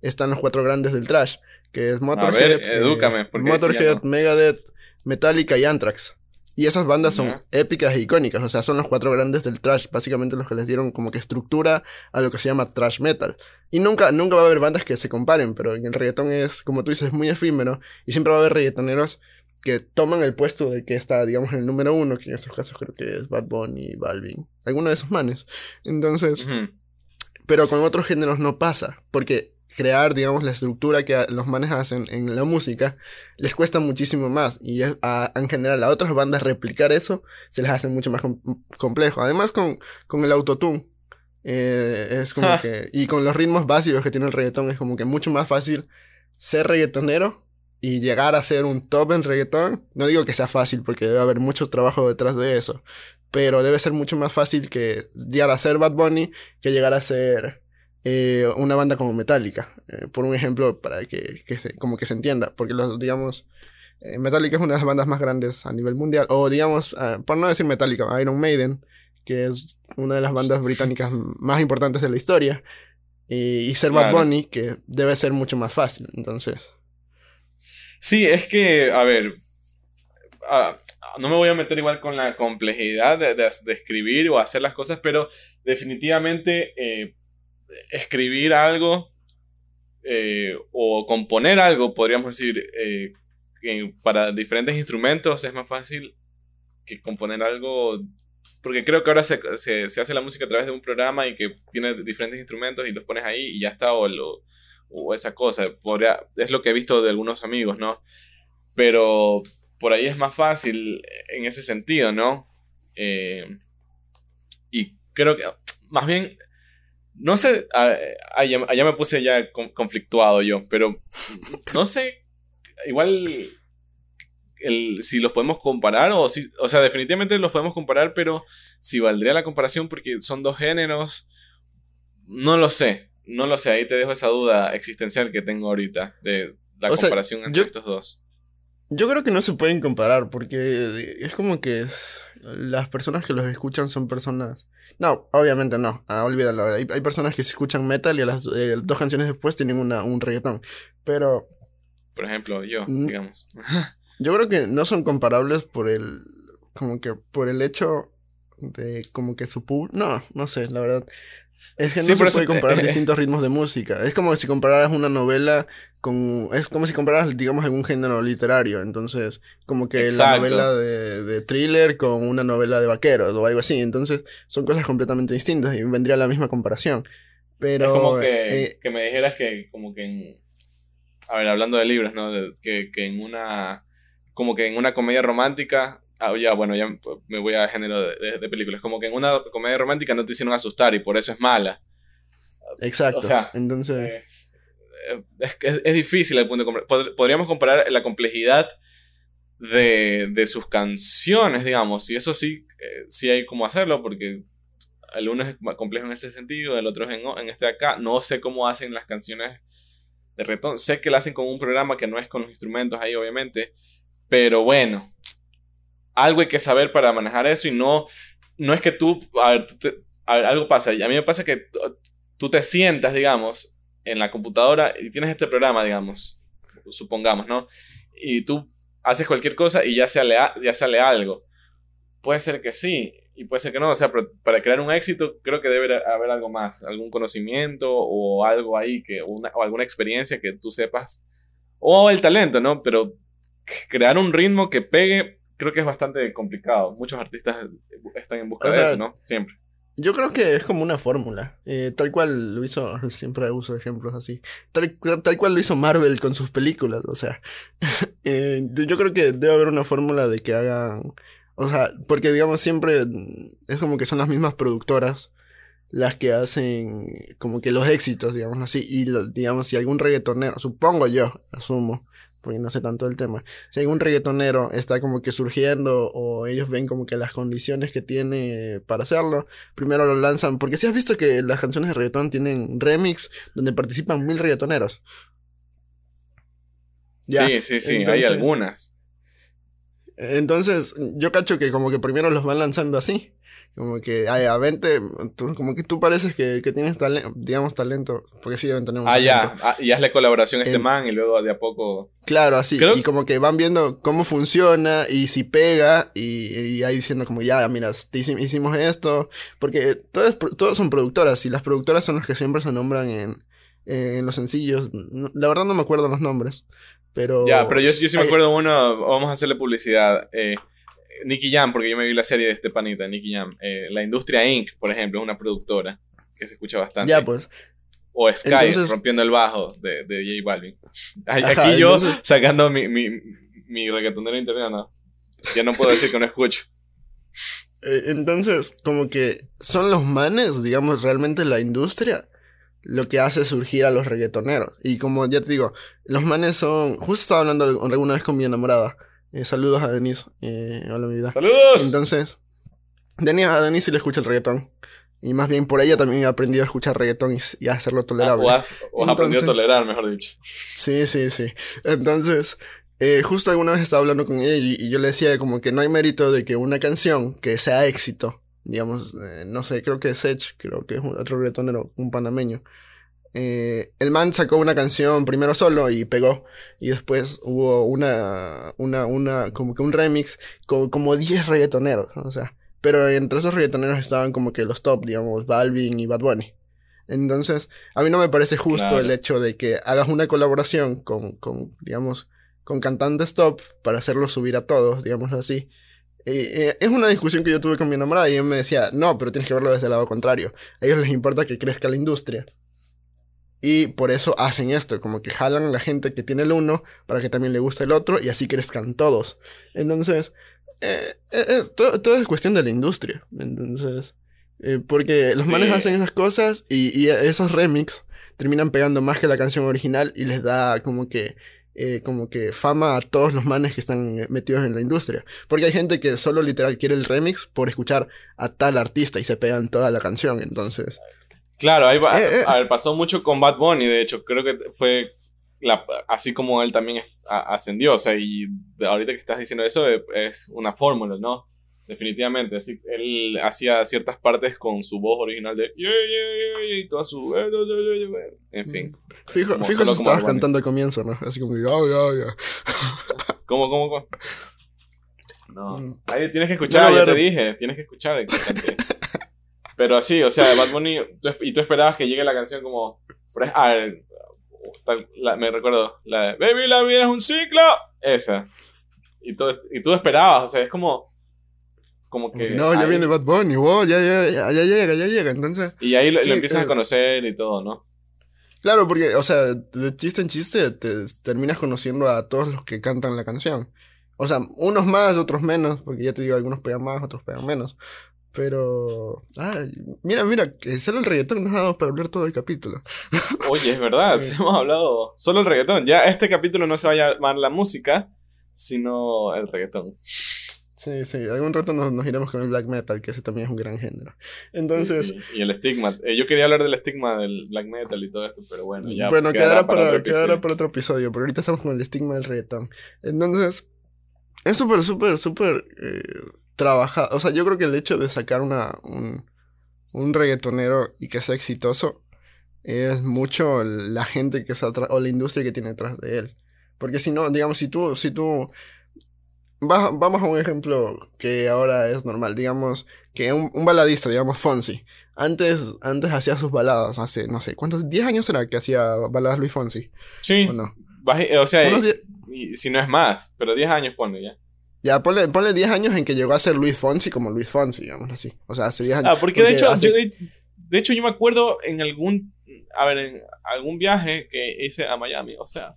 están los cuatro grandes del trash, que es Motorhead, ver, edúcame, ya Motorhead, no. Megadeth, Metallica y Anthrax. Y esas bandas son épicas e icónicas, o sea, son los cuatro grandes del trash, básicamente los que les dieron como que estructura a lo que se llama trash metal. Y nunca, nunca va a haber bandas que se comparen, pero en el reggaetón es, como tú dices, muy efímero, y siempre va a haber reggaetoneros que toman el puesto de que está, digamos, en el número uno, que en estos casos creo que es Bad Bunny, Balvin, alguno de esos manes. Entonces, pero con otros géneros no pasa, porque crear, digamos, la estructura que los manes hacen en la música les cuesta muchísimo más y en general a otras bandas replicar eso se les hace mucho más complejo. Además con, con el autotune. Eh, es como que. Y con los ritmos básicos que tiene el reggaetón, es como que mucho más fácil ser reggaetonero y llegar a ser un top en reggaetón. No digo que sea fácil, porque debe haber mucho trabajo detrás de eso. Pero debe ser mucho más fácil que llegar a ser Bad Bunny que llegar a ser eh, una banda como Metallica. Eh, por un ejemplo, para que, que se, como que se entienda. Porque los, digamos, Metallica es una de las bandas más grandes a nivel mundial. O digamos, por no decir Metallica, Iron Maiden que es una de las bandas británicas más importantes de la historia. Y, ser Bad Bunny, que debe ser mucho más fácil, entonces. Sí, es que, a ver, no me voy a meter igual con la complejidad de, escribir o hacer las cosas, pero definitivamente eh, escribir algo eh, o componer algo, podríamos decir, eh, para diferentes instrumentos es más fácil que componer algo porque creo que ahora se, se, se, hace la música a través de un programa y que tiene diferentes instrumentos y los pones ahí y ya está, o, lo, o esa cosa. Podría, es lo que he visto de algunos amigos, ¿no? Pero por ahí es más fácil en ese sentido, ¿no? Eh, y creo que, más bien, no sé, allá, allá me puse ya conflictuado yo, pero no sé, igual si los podemos comparar o si, o sea, definitivamente los podemos comparar, pero si valdría la comparación porque son dos géneros, no lo sé, no lo sé, ahí te dejo esa duda existencial que tengo ahorita de la comparación entre estos dos. Yo creo que no se pueden comparar porque es como que las personas que los escuchan son personas... No, obviamente no, ah, olvídalo. Hay, hay, personas que escuchan metal y a las eh, dos canciones después tienen una, un reggaetón. Pero... Por ejemplo, yo, digamos. [laughs] Yo creo que no son comparables por el. Como que por el hecho de como que su público. No, no sé, la verdad. Es que no se puede comparar [laughs] distintos ritmos de música. Es como si compararas una novela con. Es como si compararas, digamos, algún género literario. Entonces, como que la novela de, de, thriller con una novela de vaqueros o algo así. Entonces, son cosas completamente distintas y vendría la misma comparación. Pero. Es como que, eh, que me dijeras que, como que en. A ver, hablando de libros, ¿no? que, que en una como que en una comedia romántica, ah, ya, bueno, ya me voy a género de, películas, como que en una comedia romántica no te hicieron asustar y por eso es mala. Exacto. O sea, entonces... Eh, es, es, difícil el punto de Podríamos comparar la complejidad de, de sus canciones, digamos, y eso sí, eh, sí hay como hacerlo, porque el uno es complejo en ese sentido, el otro es en, en este de acá. No sé cómo hacen las canciones de retón. Sé que lo hacen con un programa que no es con los instrumentos ahí, obviamente. Pero bueno, algo hay que saber para manejar eso y no, no es que tú, a ver, algo pasa. A mí me pasa que tú te sientas, digamos, en la computadora y tienes este programa, digamos, supongamos, ¿no? Y tú haces cualquier cosa y ya sale, ya sale algo. Puede ser que sí y puede ser que no. O sea, para crear un éxito creo que debe haber algo más, algún conocimiento o algo ahí, que o alguna experiencia que tú sepas. O el talento, ¿no? Pero crear un ritmo que pegue, creo que es bastante complicado. Muchos artistas están en busca de eso, ¿no? Siempre. Yo creo que es como una fórmula. Eh, tal cual lo hizo, [laughs] siempre uso ejemplos así. Tal, cual lo hizo Marvel con sus películas. O sea, [laughs] eh, yo creo que debe haber una fórmula de que hagan. O sea, porque digamos siempre es como que son las mismas productoras las que hacen como que los éxitos, digamos así. Y digamos, si algún reggaetonero, supongo yo, asumo, porque no sé tanto del tema. Si algún reggaetonero está como que surgiendo o ellos ven como que las condiciones que tiene para hacerlo, primero lo lanzan, porque si has visto que las canciones de reggaetón tienen remix donde participan mil reggaetoneros. Sí, sí, sí, hay algunas. Entonces, yo cacho que como que primero los van lanzando así. Como que, ay, a 20, como que tú pareces que, tienes talento, digamos talento, porque sí deben tener un ah, Ya, ah, y hazle colaboración a este man y luego de a poco... Claro, así, y como que van viendo cómo funciona y si pega y, ahí diciendo como, ya, mira, hicimos esto, porque todos, todos son productoras y las productoras son las que siempre se nombran en, en los sencillos, la verdad no me acuerdo los nombres, Pero. Ya, pero yo, yo sí me acuerdo uno, vamos a hacerle publicidad. Eh, Nicky Jam, porque yo me vi la serie de este panita, Nicky Jam. Eh, la Industria Inc., por ejemplo, es una productora que se escucha bastante. Ya, pues. O Sky, Entonces- rompiendo el bajo de, de J Balvin. Ay, Ajá, Aquí yo entonces- sacando mi, mi, mi reggaetonero interno, no. Ya no puedo decir que no escucho. Eh, Entonces, como que son los manes, digamos, realmente la industria lo que hace surgir a los reggaetoneros. Y como ya te digo, los manes son. Justo estaba hablando alguna vez con mi enamorada. Eh, saludos a Denise. Eh, hola, mi vida. ¡Saludos! Entonces, Denise, a Denise sí le escucha el reggaetón. Y más bien por ella también he aprendido a escuchar reggaetón y, y a hacerlo Ah, tolerable. o has, o has aprendido a Entonces- tolerar, mejor dicho. Sí, sí, sí. Entonces, eh, justo alguna vez estaba hablando con ella y, y yo le decía como que no hay mérito de que una canción que sea éxito, digamos, eh, no sé, creo que Sech, creo que es un- otro reggaetonero, un panameño. Eh, el man sacó una canción primero solo y pegó. Y después hubo una, una, una, como que un remix con como 10 reggaetoneros, o sea. Pero entre esos reggaetoneros estaban como que los top, digamos, Balvin y Bad Bunny. Entonces, a mí no me parece justo Claro. el hecho de que hagas una colaboración con, con, digamos, con cantantes top para hacerlos subir a todos, digámoslo así. Eh, eh, es una discusión que yo tuve con mi enamorada y él me decía, no, pero tienes que verlo desde el lado contrario. A ellos les importa que crezca la industria. Y por eso hacen esto, como que jalan a la gente que tiene el uno para que también le guste el otro y así crezcan todos. Entonces, eh, eh, es- todo, todo es cuestión de la industria. Entonces, eh, porque los Sí. manes hacen esas cosas y, y esos remix terminan pegando más que la canción original y les da como que eh, como que fama a todos los manes que están metidos en la industria. Porque hay gente que solo literal quiere el remix por escuchar a tal artista y se pegan toda la canción. Entonces, Claro, ahí va- Eh, eh. a ver, pasó mucho con Bad Bunny, de hecho, creo que fue la, así como él también ascendió, o sea, y ahorita que estás diciendo eso eh, es una fórmula, ¿no? Definitivamente, así, él hacía ciertas partes con su voz original de yeah, yeah, yeah, y toda su eh, en fin, fijo, Como- fijo solo si estabas cantando al comienzo, ¿no? Así como que, oh, ya, ya. ¿cómo, cómo, cómo? No, Mm. ahí tienes que escuchar, No, ya te dije, tienes que escuchar que. [laughs] Pero así, o sea, Bad Bunny, tú y tú esperabas que llegue la canción como, ah, tal- la- me recuerdo, la de Baby, la vida es un ciclo, esa. Y tú, y tú esperabas, o sea, es como, como que, no, ya ahí- viene Bad Bunny, wow, ya, ya, ya, ya llega, ya llega. Entonces, Y ahí lo, Sí, lo empiezas eh. a conocer y todo, ¿no? claro, porque, o sea, de chiste en chiste te terminas conociendo a todos los que cantan la canción. O sea, unos más, otros menos, porque ya te digo, algunos pegan más, otros pegan menos. Pero, ay, mira, mira, que solo el reggaetón nos ha dado para hablar todo el capítulo. [laughs] Oye, es verdad, Eh. hemos hablado solo el reggaetón. Ya este capítulo no se va a llamar la música, sino el reggaetón. Sí, sí, algún rato nos, nos iremos con el black metal, que ese también es un gran género. Entonces, Sí, sí. Y el estigma. Eh, yo quería hablar del estigma del black metal y todo esto, pero bueno, ya. bueno, quedará, para, otro quedará episodio. para otro episodio, pero ahorita estamos con el estigma del reggaetón. Entonces, es súper, súper, súper eh, trabajado. O sea, yo creo que el hecho de sacar una, un, un reggaetonero y que sea exitoso es mucho la gente que está o la industria que tiene detrás de él. Porque si no, digamos, si tú, si tú, va- vamos a un ejemplo que ahora es normal, digamos, que un, un baladista, digamos, Fonsi. Antes, antes hacía sus baladas, hace, no sé, ¿cuántos? ¿10 años era que hacía baladas Luis Fonsi? Sí, ¿O no? eh, o sea, Unos y- si no es más, pero 10 años pone ya. Ya, ponle, ponle 10 años en que llegó a ser Luis Fonsi como Luis Fonsi, digamos así. O sea, hace 10 años. Ah, porque, de hecho, hace- yo de, de hecho yo me acuerdo en algún, a ver, en algún viaje que hice a Miami, o sea,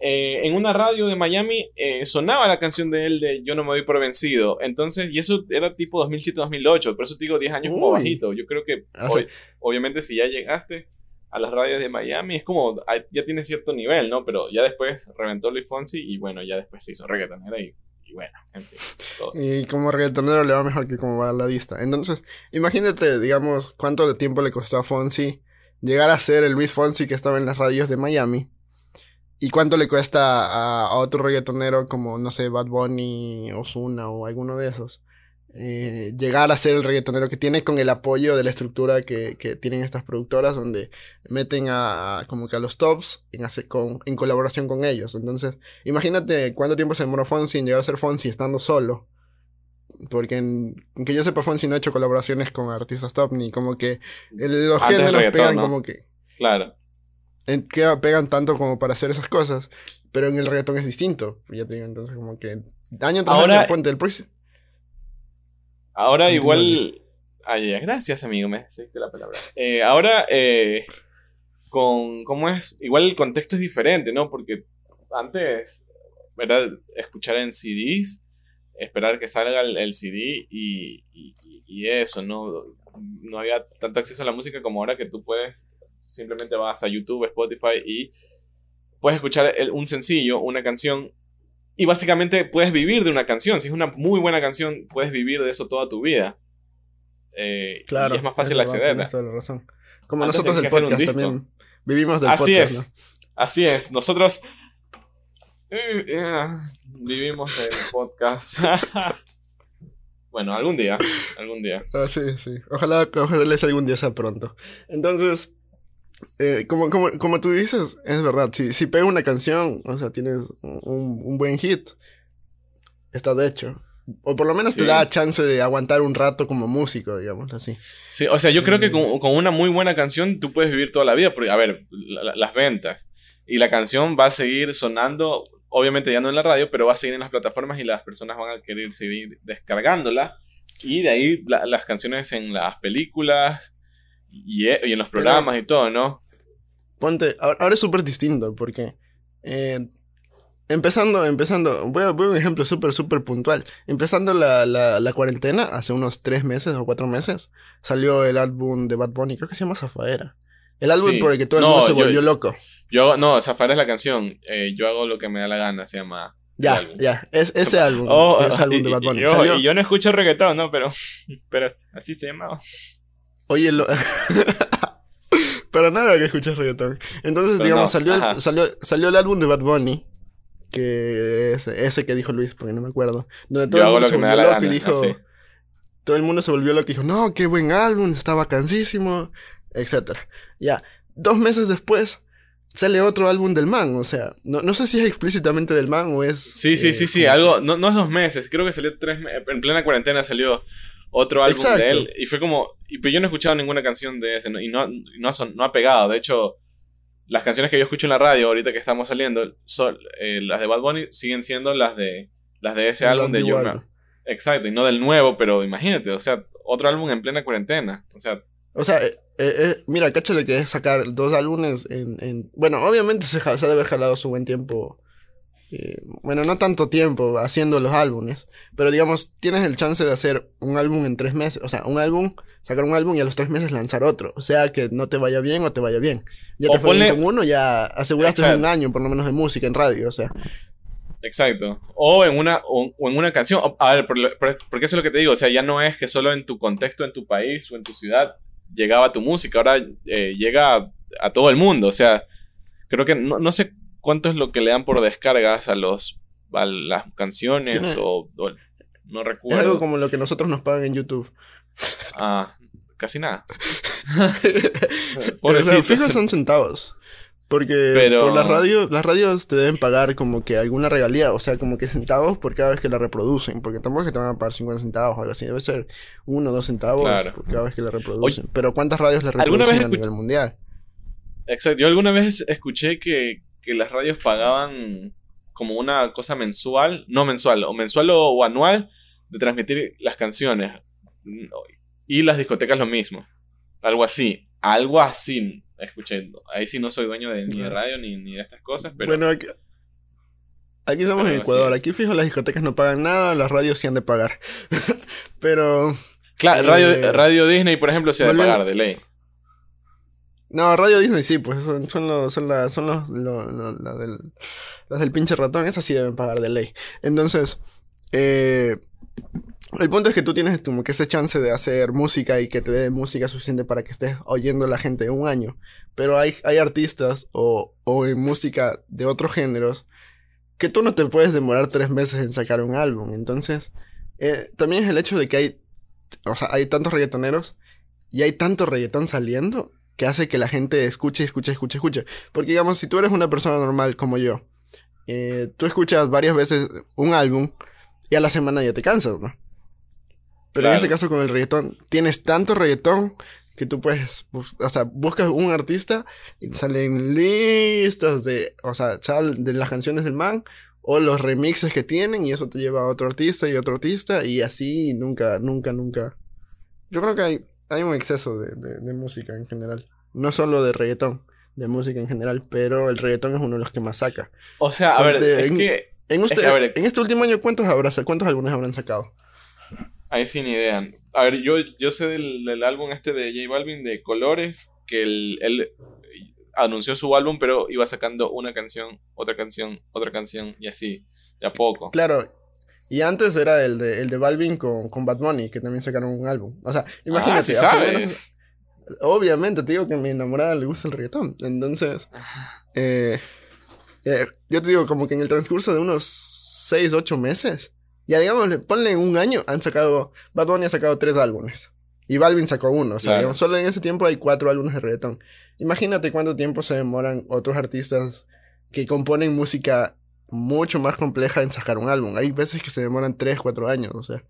eh, en una radio de Miami eh, sonaba la canción de él de Yo no me doy por vencido. Entonces, y eso era tipo 2007-2008, por eso te digo 10 años como Uy. bajito. Yo creo que, hoy- obviamente, si ya llegaste a las radios de Miami, es como, ah, ya tiene cierto nivel, ¿no? Pero ya después reventó Luis Fonsi y bueno, ya después se hizo reggaetonera y, y bueno. Y como reggaetonero le va mejor que como baladista. Entonces, imagínate, digamos, cuánto tiempo le costó a Fonsi llegar a ser el Luis Fonsi que estaba en las radios de Miami. Y cuánto le cuesta a, otro reggaetonero como, no sé, Bad Bunny, Ozuna o alguno de esos. Eh, llegar a ser el reggaetonero que tiene con el apoyo de la estructura que, que tienen estas productoras donde meten a, a como que a los tops en, hacer con, en colaboración con ellos. Entonces, imagínate cuánto tiempo se demoró Fonsi en llegar a ser Fonsi estando solo. Porque en, que yo sepa Fonsi no ha hecho colaboraciones con artistas top ni como que los Antes géneros pegan ¿no? como que Claro. en- que pegan tanto como para hacer esas cosas. Pero en el reggaetón es distinto. Ya te digo, entonces como que año tras Ahora- año ponte el próximo. Ahora igual... Ay, gracias, amigo, me seguiste la palabra. Eh, ahora, eh, con... ¿Cómo es? Igual el contexto es diferente, ¿no? Porque antes, ¿verdad? Escuchar en CDs, esperar que salga el, el CD y, y- y eso, ¿no? No había tanto acceso a la música como ahora que tú puedes, simplemente vas a YouTube, Spotify y puedes escuchar el- un sencillo, una canción y básicamente puedes vivir de una canción. Si es una muy buena canción, puedes vivir de eso toda tu vida. Eh, Claro. y es más fácil verdad, acceder. tienes toda la razón. Como Antes nosotros del podcast también. Vivimos del Así podcast, es. Así es. Nosotros eh, eh, vivimos el podcast. [laughs] bueno, algún día. Algún día. Ah, sí, sí. Ojalá, ojalá les algún día sea pronto. Entonces, eh, como, como, como tú dices, es verdad. Si, si pega una canción, o sea, tienes un, un buen hit, estás hecho. O por lo menos Sí. te da chance de aguantar un rato como músico, digamos así. Sí, o sea, yo creo que Eh. con, con una muy buena canción tú puedes vivir toda la vida. Porque, a ver, la- la- las ventas. Y la canción va a seguir sonando, obviamente ya no en la radio, pero va a seguir en las plataformas y las personas van a querer seguir descargándola. Y de ahí la- las canciones en las películas y, y en los Pero- programas y todo, ¿no? Ponte, ahora, es súper distinto porque eh, empezando, empezando, voy a, voy a un ejemplo súper, súper puntual. Empezando la, la, la cuarentena, hace unos tres meses o cuatro meses, salió el álbum de Bad Bunny, creo que se llama Zafaera. El álbum Sí. por el que todo el No, mundo se yo- volvió loco. Yo, no, Zafara es la canción. eh, yo hago lo que me da la gana, se llama. Ya, ya, es, ese álbum, Oh, ese álbum y, de Bad y- Bunny. y ojo, Salió- y yo no escucho reggaetón, ¿no? Pero, [laughs] pero así se llamaba. Oye, lo... [laughs] Pero nada que escuchas reggaetón. Entonces, Pero digamos, no, salió, el, salió, salió el álbum de Bad Bunny. Que es ese que dijo Luis, porque no me acuerdo. Donde todo Yo el hago mundo lo se que me da volvió la loco y gana. dijo. así. Todo el mundo se volvió loco y dijo, no, qué buen álbum, estaba cansísimo, etcétera. Ya, dos meses después sale otro álbum del man, o sea, no, no sé si es explícitamente del man o es... Sí, sí, eh, sí, sí, como- algo, no, no es dos meses, creo que salió tres meses, en plena cuarentena salió otro álbum Exacto. de él, y fue como, y, pero yo no he escuchado ninguna canción de ese, y no, no, son, no ha pegado, de hecho, las canciones que yo escucho en la radio ahorita que estamos saliendo, son, eh, las de Bad Bunny siguen siendo las de, las de ese el álbum de Yo. Exacto, y no del nuevo, pero imagínate, o sea, otro álbum en plena cuarentena, o sea, O sea, eh, eh, eh, mira, cáchale que es sacar dos álbumes en... en- bueno, obviamente se, se ha de haber jalado su buen tiempo. Eh, bueno, no tanto tiempo haciendo los álbumes. Pero digamos, tienes el chance de hacer un álbum en tres meses. O sea, un álbum, sacar un álbum y a los tres meses lanzar otro. O sea, que no te vaya bien o te vaya bien. Ya O te fue bien ponle- con uno, ya aseguraste Exacto. un año por lo menos de música en radio. O sea, Exacto. O en una, o, o en una canción. A ver, porque eso es lo que te digo. O sea, ya no es que solo en tu contexto, en tu país o en tu ciudad llegaba tu música. Ahora eh, llega a, a todo el mundo. O sea, creo que no, no sé cuánto es lo que le dan por descargas a los a las canciones o, o- no es recuerdo. algo como lo que nosotros nos pagan en YouTube. Ah, casi nada. [laughs] Sea, Pobrecito. fijo son centavos. Porque Pero- por las radios, las radios te deben pagar como que alguna regalía, o sea, como que centavos por cada vez que la reproducen, porque tampoco es que te van a pagar 50 centavos o algo así, debe ser uno o dos centavos Claro. por cada vez que la reproducen. Pero ¿cuántas radios la ¿Alguna reproducen a nivel mundial? Exacto. Yo alguna vez escuché que, que las radios pagaban como una cosa mensual, no mensual, o mensual o, o anual, de transmitir las canciones. Y las discotecas lo mismo. Algo así. Algo así. Escuché. Ahí sí no soy dueño de, ni de radio ni, ni de estas cosas, pero. Bueno, aquí, aquí estamos pero en Ecuador, aquí fijo las discotecas no pagan nada, las radios sí han de pagar. [laughs] Pero, claro, radio, eh, radio Disney, por ejemplo, se ha de pagar de ley. No, Radio Disney sí, pues son, son los, son la- son los, lo- lo- la del, las del pinche ratón, esas sí deben pagar de ley. Entonces, eh, el punto es que tú tienes como que ese chance de hacer música y que te dé música suficiente para que estés oyendo a la gente un año. Pero hay, hay artistas o, o en música de otros géneros que tú no te puedes demorar tres meses en sacar un álbum. Entonces, eh, también es el hecho de que hay, o sea, hay tantos reggaetoneros y hay tanto reggaetón saliendo que hace que la gente escuche, escuche, escuche, escuche. Porque digamos, si tú eres una persona normal como yo, eh, tú escuchas varias veces un álbum y a la semana ya te cansas, ¿no? Pero en Claro. ese caso con el reggaetón, tienes tanto reggaetón que tú puedes, o sea, buscas un artista y te salen listas de, o sea, de las canciones del man o los remixes que tienen y eso te lleva a otro artista y otro artista y así nunca, nunca, nunca. Yo creo que hay, hay un exceso de, de, de música en general, no solo de reggaetón, de música en general, pero el reggaetón es uno de los que más saca. O sea, a ver, Porque es en- que En, usted, que, a ver, en este último año, ¿cuántos, habrá, ¿cuántos álbumes habrán sacado? ahí sin idea. A ver, yo, yo sé del, del álbum este de J Balvin de Colores, que él, él anunció su álbum, pero iba sacando una canción, otra canción, otra canción y así, de a poco. Claro. Y antes era el de, el de Balvin con, con Bad Bunny, que también sacaron un álbum. O sea, imagínate. ah, sí hace sabes. menos- obviamente, te digo que a mi enamorada le gusta el reggaetón. Entonces, eh, eh, yo te digo, como que en el transcurso de unos 6, 8 meses, ya digamos, le- ponle un año, han sacado, Bad Bunny ha sacado tres álbumes. Y Balvin sacó uno, o sea, Claro. digamos, solo en ese tiempo hay cuatro álbumes de reggaetón. Imagínate cuánto tiempo se demoran otros artistas que componen música mucho más compleja en sacar un álbum. Hay veces que se demoran 3, 4 años, o sea.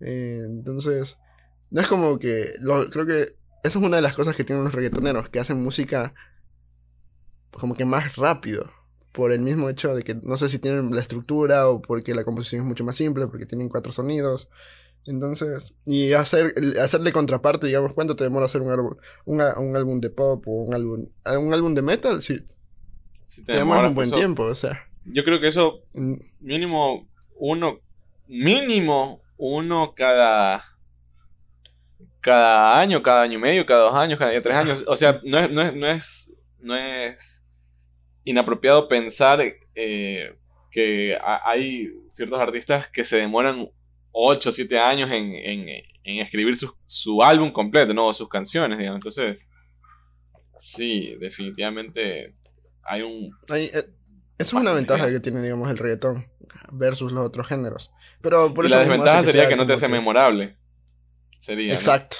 Eh, entonces, no es como que, lo, creo que eso es una de las cosas que tienen los reggaetoneros, que hacen música como que más rápido. Por el mismo hecho de que no sé si tienen la estructura o porque la composición es mucho más simple, porque tienen cuatro sonidos. Entonces, y hacer, hacerle contraparte, digamos, ¿cuánto te demora hacer un álbum, un, un álbum de pop o un álbum, un álbum de metal? Sí, Si te demora un buen pues, eso- tiempo, o sea. Yo creo que eso mm, mínimo uno, mínimo uno cada cada año, cada año y medio, cada dos años, cada tres años. O sea, no es, no es, no es, no es inapropiado pensar eh, que ha- hay ciertos artistas que se demoran 8 o 7 años en, en, en escribir su, su álbum completo, ¿no? O sus canciones, digamos. Entonces, sí, definitivamente hay un... hay, eh, es una ventaja que tiene, digamos, el reggaetón versus los otros géneros. Pero por y eso la desventaja que sería que no te hace que- memorable. Sería. ¿no? Exacto.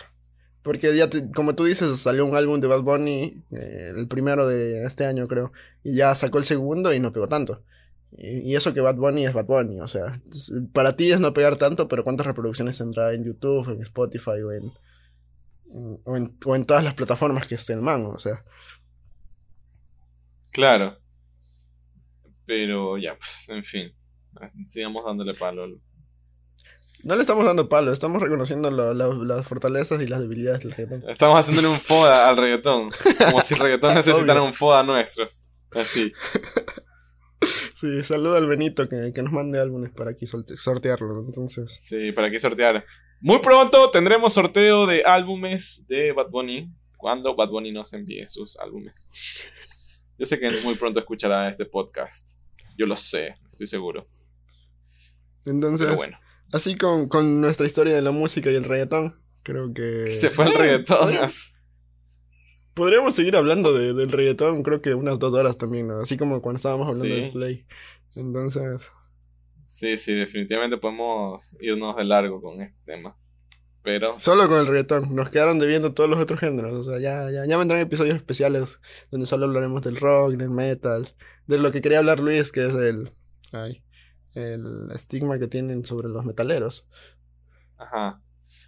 Porque ya, te- como tú dices, salió un álbum de Bad Bunny, eh, el primero de este año creo, y ya sacó el segundo y no pegó tanto. Y, y eso que Bad Bunny es Bad Bunny, o sea, para ti es no pegar tanto, pero ¿cuántas reproducciones tendrá en YouTube, en Spotify o en, en- o en, o en todas las plataformas que esté el man? O sea, Claro. Pero ya, pues, en fin. Sigamos dándole palo. no le estamos dando palo, estamos reconociendo la- la- las fortalezas y las debilidades del reggaetón. Estamos haciéndole un foda al reggaetón. Como si el reggaetón [laughs] necesitara un foda nuestro. Así. [laughs] Sí, saluda al Benito que, que nos mande álbumes para aquí sortearlo, entonces... Sí, para aquí sortear. Muy pronto tendremos sorteo de álbumes de Bad Bunny. Cuando Bad Bunny nos envíe sus álbumes. Yo sé que muy pronto escuchará este podcast. Yo lo sé, estoy seguro. Entonces, Pero bueno. así con, con nuestra historia de la música y el reggaetón, creo que... Se fue el Eh, reggaetón. podríamos- Podríamos seguir hablando de- del reggaetón, creo que unas dos horas también, ¿no? así como cuando estábamos hablando Sí. del play. Entonces, Sí, sí, definitivamente podemos irnos de largo con este tema. Pero solo con el reggaetón, nos quedaron debiendo todos los otros géneros, o sea, ya, ya, ya vendrán episodios especiales donde solo hablaremos del rock, del metal, de lo que quería hablar Luis, que es el... Ay, el estigma que tienen sobre los metaleros. Ajá.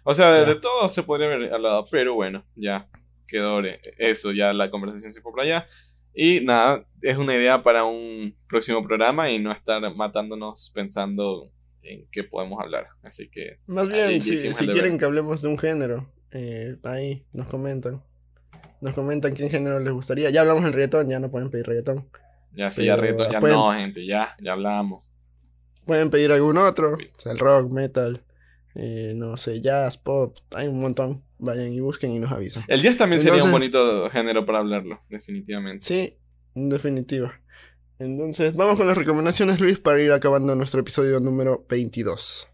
O sea, de, de todo se podría haber hablado, pero bueno, ya quedó eh, eso, ya la conversación se fue por allá. Y nada, es una idea para un próximo programa y no estar matándonos pensando en qué podemos hablar. Así que, Más bien, si, si quieren que hablemos de un género, eh, ahí nos comentan. Nos comentan qué género les gustaría. Ya hablamos del reggaetón, ya no pueden pedir reggaetón. ya sí, ya reto, ya pueden- no, gente, ya, ya hablamos. Pueden pedir algún otro, o sea, el rock, metal, eh, no sé, jazz, pop, hay un montón. Vayan y busquen y nos avisan. El jazz también sería un bonito género para hablarlo, definitivamente. Sí, en definitiva. Entonces, vamos con las recomendaciones, Luis, para ir acabando nuestro episodio número 22.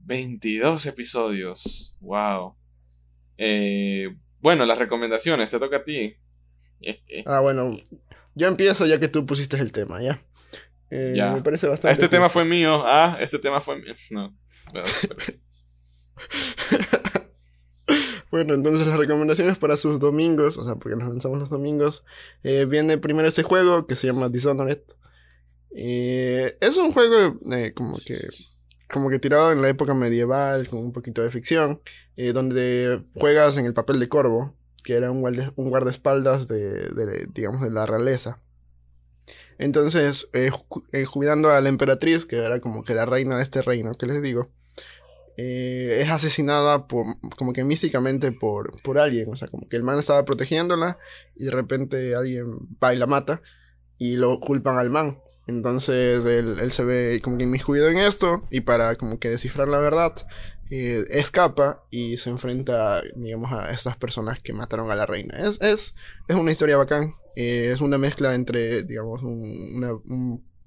22 episodios, wow. Eh, bueno, las recomendaciones, te toca a ti. Eh, eh. Ah, bueno, yo empiezo ya que tú pusiste el tema, ¿ya? Eh, Ya. Me parece bastante. Este tema fue mío. Ah, este tema fue mío. No. Pero- [laughs] Bueno, entonces las recomendaciones para sus domingos, o sea, porque nos lanzamos los domingos, eh, viene primero este juego que se llama Dishonored. Eh, es un juego eh, como que como que tirado en la época medieval, con un poquito de ficción, donde juegas en el papel de Corvo, que era un, un guardaespaldas de, digamos, de la realeza. Entonces, eh, a la emperatriz, que era como que la reina de este reino, que les digo, es asesinada por, como que místicamente por, por alguien, o sea, como que el man estaba protegiéndola y de repente alguien va y la mata y lo culpan al man. Entonces él, se ve como que inmiscuido en esto y para como que descifrar la verdad eh, escapa y se enfrenta, digamos, a estas personas que mataron a la reina. Es, es, es una historia bacán. Eh, es una mezcla entre, digamos, una,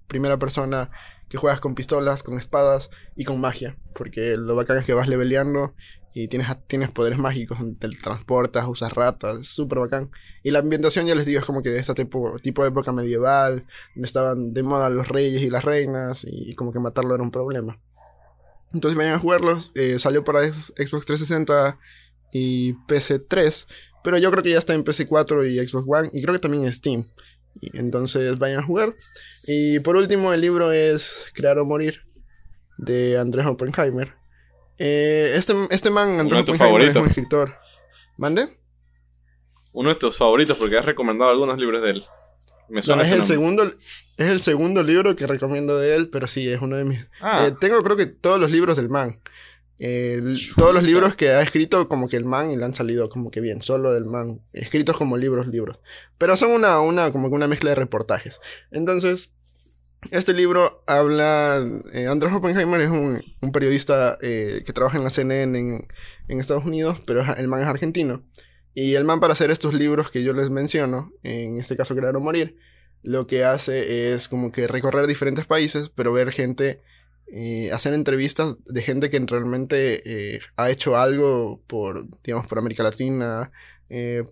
primera persona que juegas con pistolas, con espadas y con magia. Porque lo bacán es que vas leveleando y tienes, tienes poderes mágicos, te transportas, usas ratas, es súper bacán. Y la ambientación, ya les digo, es como que de este tipo, tipo de época medieval, donde estaban de moda los reyes y las reinas, y como que matarlo era un problema. Entonces vayan a jugarlos, eh, salió para Xbox 360 y PC3, pero yo creo que ya está en PC4 y Xbox One, y creo que también en Steam. Y entonces vayan a jugar. Y por último, el libro es Crear o Morir, de Andrés Oppenheimer. Eh, este, este man, Andrew es un escritor. ¿Mande? Uno de tus favoritos porque has recomendado algunos libros de él. Me suena es, el segundo, es el segundo libro que recomiendo de él, pero sí, es uno de mis... Ah. Eh, tengo creo que todos los libros del man. Todos los libros que ha escrito como que el man y le han salido como que bien, solo del man. Escritos como libros, libros. Pero son una, una, como que una mezcla de reportajes. Entonces, este libro habla. Eh, Andrés Oppenheimer es un, periodista eh, que trabaja en la CNN en, Estados Unidos, pero el man es argentino. Y el man, para hacer estos libros que yo les menciono, en este caso Crear o Morir, lo que hace es como que recorrer diferentes países, pero ver gente, eh, hacer entrevistas de gente que realmente ha hecho algo por, digamos, por América Latina,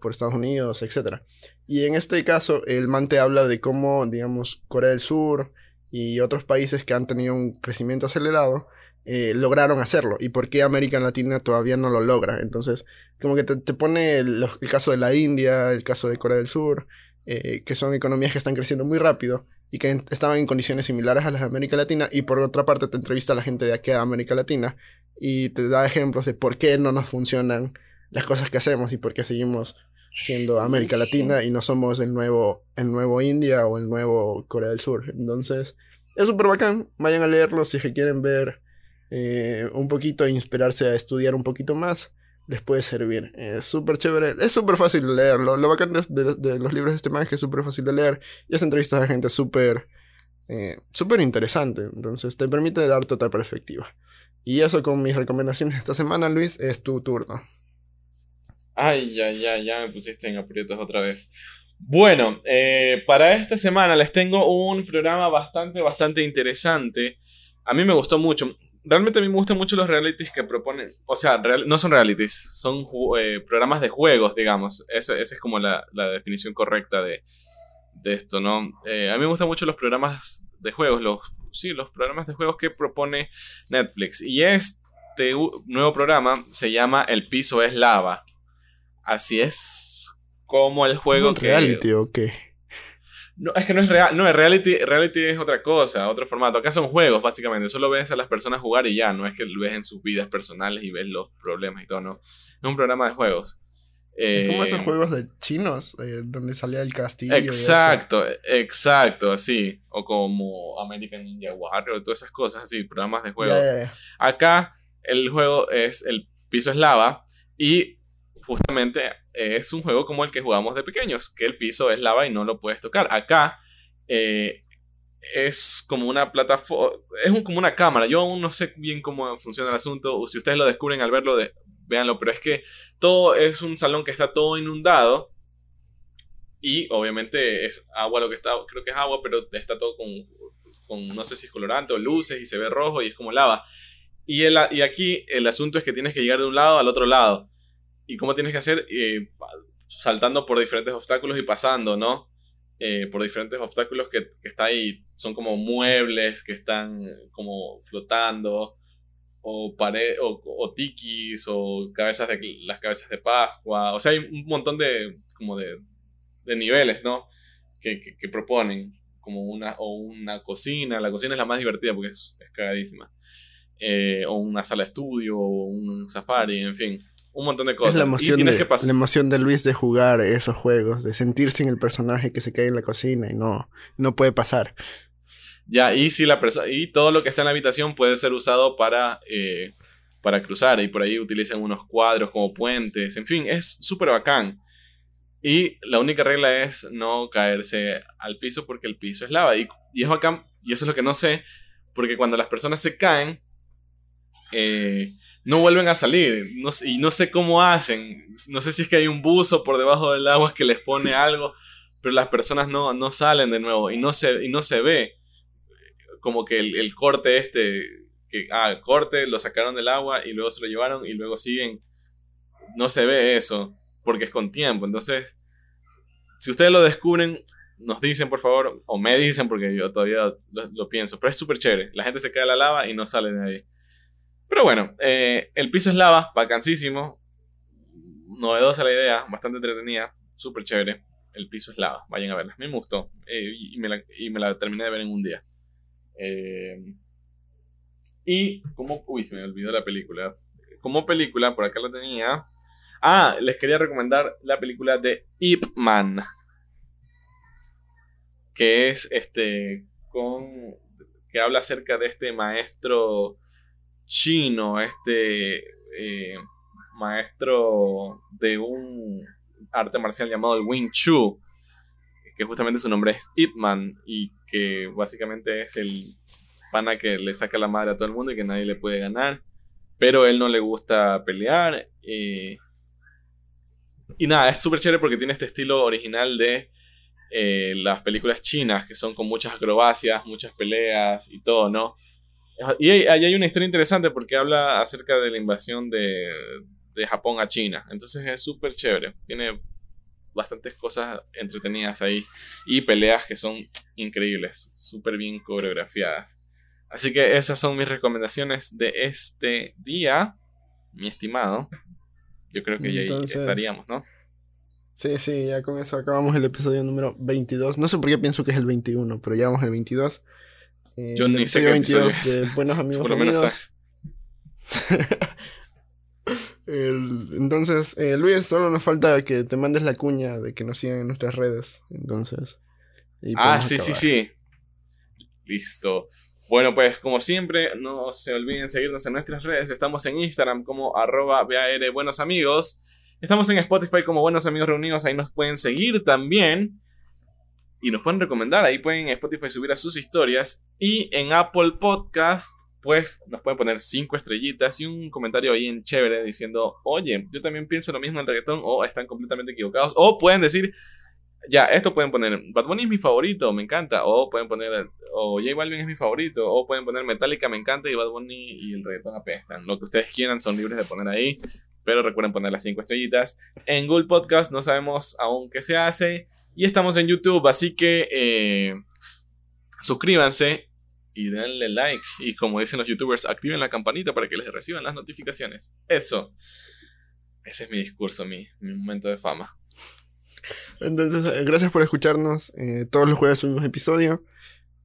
por Estados Unidos, etc. Y en este caso, el man te habla de cómo, digamos, Corea del Sur, y otros países que han tenido un crecimiento acelerado eh, lograron hacerlo y por qué América Latina todavía no lo logra. Entonces, como que te, pone el, caso de la India, el caso de Corea del Sur, eh, que son economías que están creciendo muy rápido y que estaban en condiciones similares a las de América Latina y por otra parte te entrevista a la gente de aquí a América Latina y te da ejemplos de por qué no nos funcionan las cosas que hacemos y por qué seguimos siendo América Latina y no somos el nuevo, el nuevo India o el nuevo Corea del Sur. Entonces, es súper bacán. Vayan a leerlo si quieren ver eh, un poquito e inspirarse a estudiar un poquito más. Les puede servir. Es súper chévere. Es súper fácil de leerlo. Lo bacán de, los libros de este man es que es súper fácil de leer. Y es entrevistas a gente súper eh, súper interesante. Entonces te permite darte otra perspectiva. Y eso con mis recomendaciones esta semana, Luis, es tu turno. Ay, ya, ya, ya me pusiste en aprietos otra vez. Bueno, eh, para esta semana les tengo un programa bastante, bastante interesante. A mí me gustó mucho. Realmente a mí me gustan mucho los realities que proponen. O sea, no son realities, son eh, programas de juegos, digamos. esa es como la, definición correcta de, esto, ¿no? Eh, a mí me gustan mucho los programas de juegos, los, sí, los programas de juegos que propone Netflix. Y este nuevo programa se llama El piso es lava. Así es como el juego ¿Es reality o qué? No, es que no es real, no, es reality, reality es otra cosa, otro formato. Acá son juegos, básicamente. Solo ves a las personas jugar y ya. No es que ves en sus vidas personales y ves los problemas y todo, no. Es un programa de juegos. es como esos eh, juegos de chinos, eh, donde salía el castillo. Exacto, exacto, así. O como American Ninja Warrior, todas esas cosas así, programas de juego. Acá el juego es el piso es lava y justamente es un juego como el que jugamos de pequeños, que el piso es lava y no lo puedes tocar. Acá eh, es como una plataforma, es como una cámara. Yo aún no sé bien cómo funciona el asunto. Si ustedes lo descubren al verlo, de, véanlo. Pero es que todo es un salón que está todo inundado. Y obviamente es agua lo que está, creo que es agua, pero está todo con, con no sé si es colorante o luces y se ve rojo y es como lava. Y, el, y aquí el asunto es que tienes que llegar de un lado al otro lado y cómo tienes que hacer eh, saltando por diferentes obstáculos y pasando, ¿no? Eh, por diferentes obstáculos que, que está ahí, son como muebles que están como flotando, o pared, o, o tikis, o cabezas de, las cabezas de Pascua, o sea, hay un montón de, como de, niveles, ¿no? Que, que, proponen, como una, o una cocina, la cocina es la más divertida porque es, es cagadísima. eh, o una sala de estudio, o un safari, en fin, un montón de cosas. Es la Y emoción, tienes de, que la emoción de Luis de jugar esos juegos, de sentirse en el personaje que se cae en la cocina y no, no puede pasar. Ya, y si la persona. Y todo lo que está en la habitación puede ser usado para. eh, para cruzar. Y por ahí utilizan unos cuadros como puentes. En fin, es súper bacán. Y la única regla es no caerse al piso porque el piso es lava. Y, y es bacán. Y eso es lo que no sé. Porque cuando las personas se caen. eh, no vuelven a salir. No y no sé cómo hacen. No sé si es que hay un buzo por debajo del agua que les pone algo. Pero las personas no, no salen de nuevo. Y no se, y no se ve como que el, el corte este, que, ah, corte, lo sacaron del agua y luego se lo llevaron y luego siguen. No se ve eso, porque es con tiempo. Entonces, si ustedes lo descubren, nos dicen por favor, o me dicen porque yo todavía lo, lo pienso, pero es súper chévere. La gente se cae a la lava y no sale de ahí. Pero bueno, eh, el piso es lava, vacancísimo. Novedosa la idea, bastante entretenida, súper chévere. El piso es lava, vayan a verla. Me gustó eh, y, me la, y me la terminé de ver en un día. Eh, y como... Uy, se me olvidó la película. Como película, por acá la tenía. Ah, les quería recomendar la película de Ip Man. Que es este... Con... Que habla acerca de este maestro chino. Este... eh, maestro de un arte marcial llamado el Wing Chun que justamente su nombre es Ip Man y que básicamente es el pana que le saca la madre a todo el mundo y que nadie le puede ganar. Pero él no le gusta pelear. eh, y nada, es súper chévere porque tiene este estilo original de eh, las películas chinas, que son con muchas acrobacias, muchas peleas y todo, ¿no? Y ahí ahí hay una historia interesante porque habla acerca de la invasión de, de Japón a China. Entonces es súper chévere. Tiene bastantes cosas entretenidas ahí y peleas que son increíbles, súper bien coreografiadas. Así que esas son mis recomendaciones de este día, mi estimado. Yo creo que ya ahí estaríamos, ¿no? Sí, sí, ya con eso acabamos el episodio número 22. No sé por qué pienso que es el 21, pero ya vamos el 22. Eh, Yo ni sé qué episodio 22 es. de Buenos [laughs] Amigos Por lo menos. El- entonces, eh, Luis, solo nos falta que te mandes la cuña de que nos sigan en nuestras redes. Entonces. y Ah, sí, sí, sí. Listo. Bueno, pues como siempre, no se olviden seguirnos en nuestras redes. Estamos en Instagram como arroba BAR Buenos Amigos. Estamos en Spotify como Buenos Amigos Reunidos. Ahí nos pueden seguir también. Y nos pueden recomendar. Ahí pueden en Spotify subir a sus historias. Y en Apple Podcast, pues nos pueden poner cinco estrellitas y un comentario ahí en chévere diciendo, oye, yo también pienso lo mismo en reggaetón. O están completamente equivocados. O pueden decir, ya, esto pueden poner, Bad Bunny es mi favorito, me encanta. O pueden poner, o J Balvin es mi favorito. O pueden poner Metallica, me encanta. Y Bad Bunny y el reggaetón apestan. Lo que ustedes quieran son libres de poner ahí. Pero recuerden poner las 5 estrellitas. En Google Podcast no sabemos aún qué se hace. Y estamos en YouTube, así que eh, suscríbanse y denle like. Y como dicen los youtubers, activen la campanita para que les reciban las notificaciones. Eso. Ese es mi discurso, mi, mi momento de fama. Entonces, eh, gracias por escucharnos. Eh, todos los jueves subimos episodio.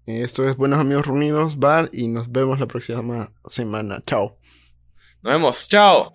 Eh, esto es Buenos Amigos Reunidos, Bar, y nos vemos la próxima semana. Chao. Nos vemos. Chao.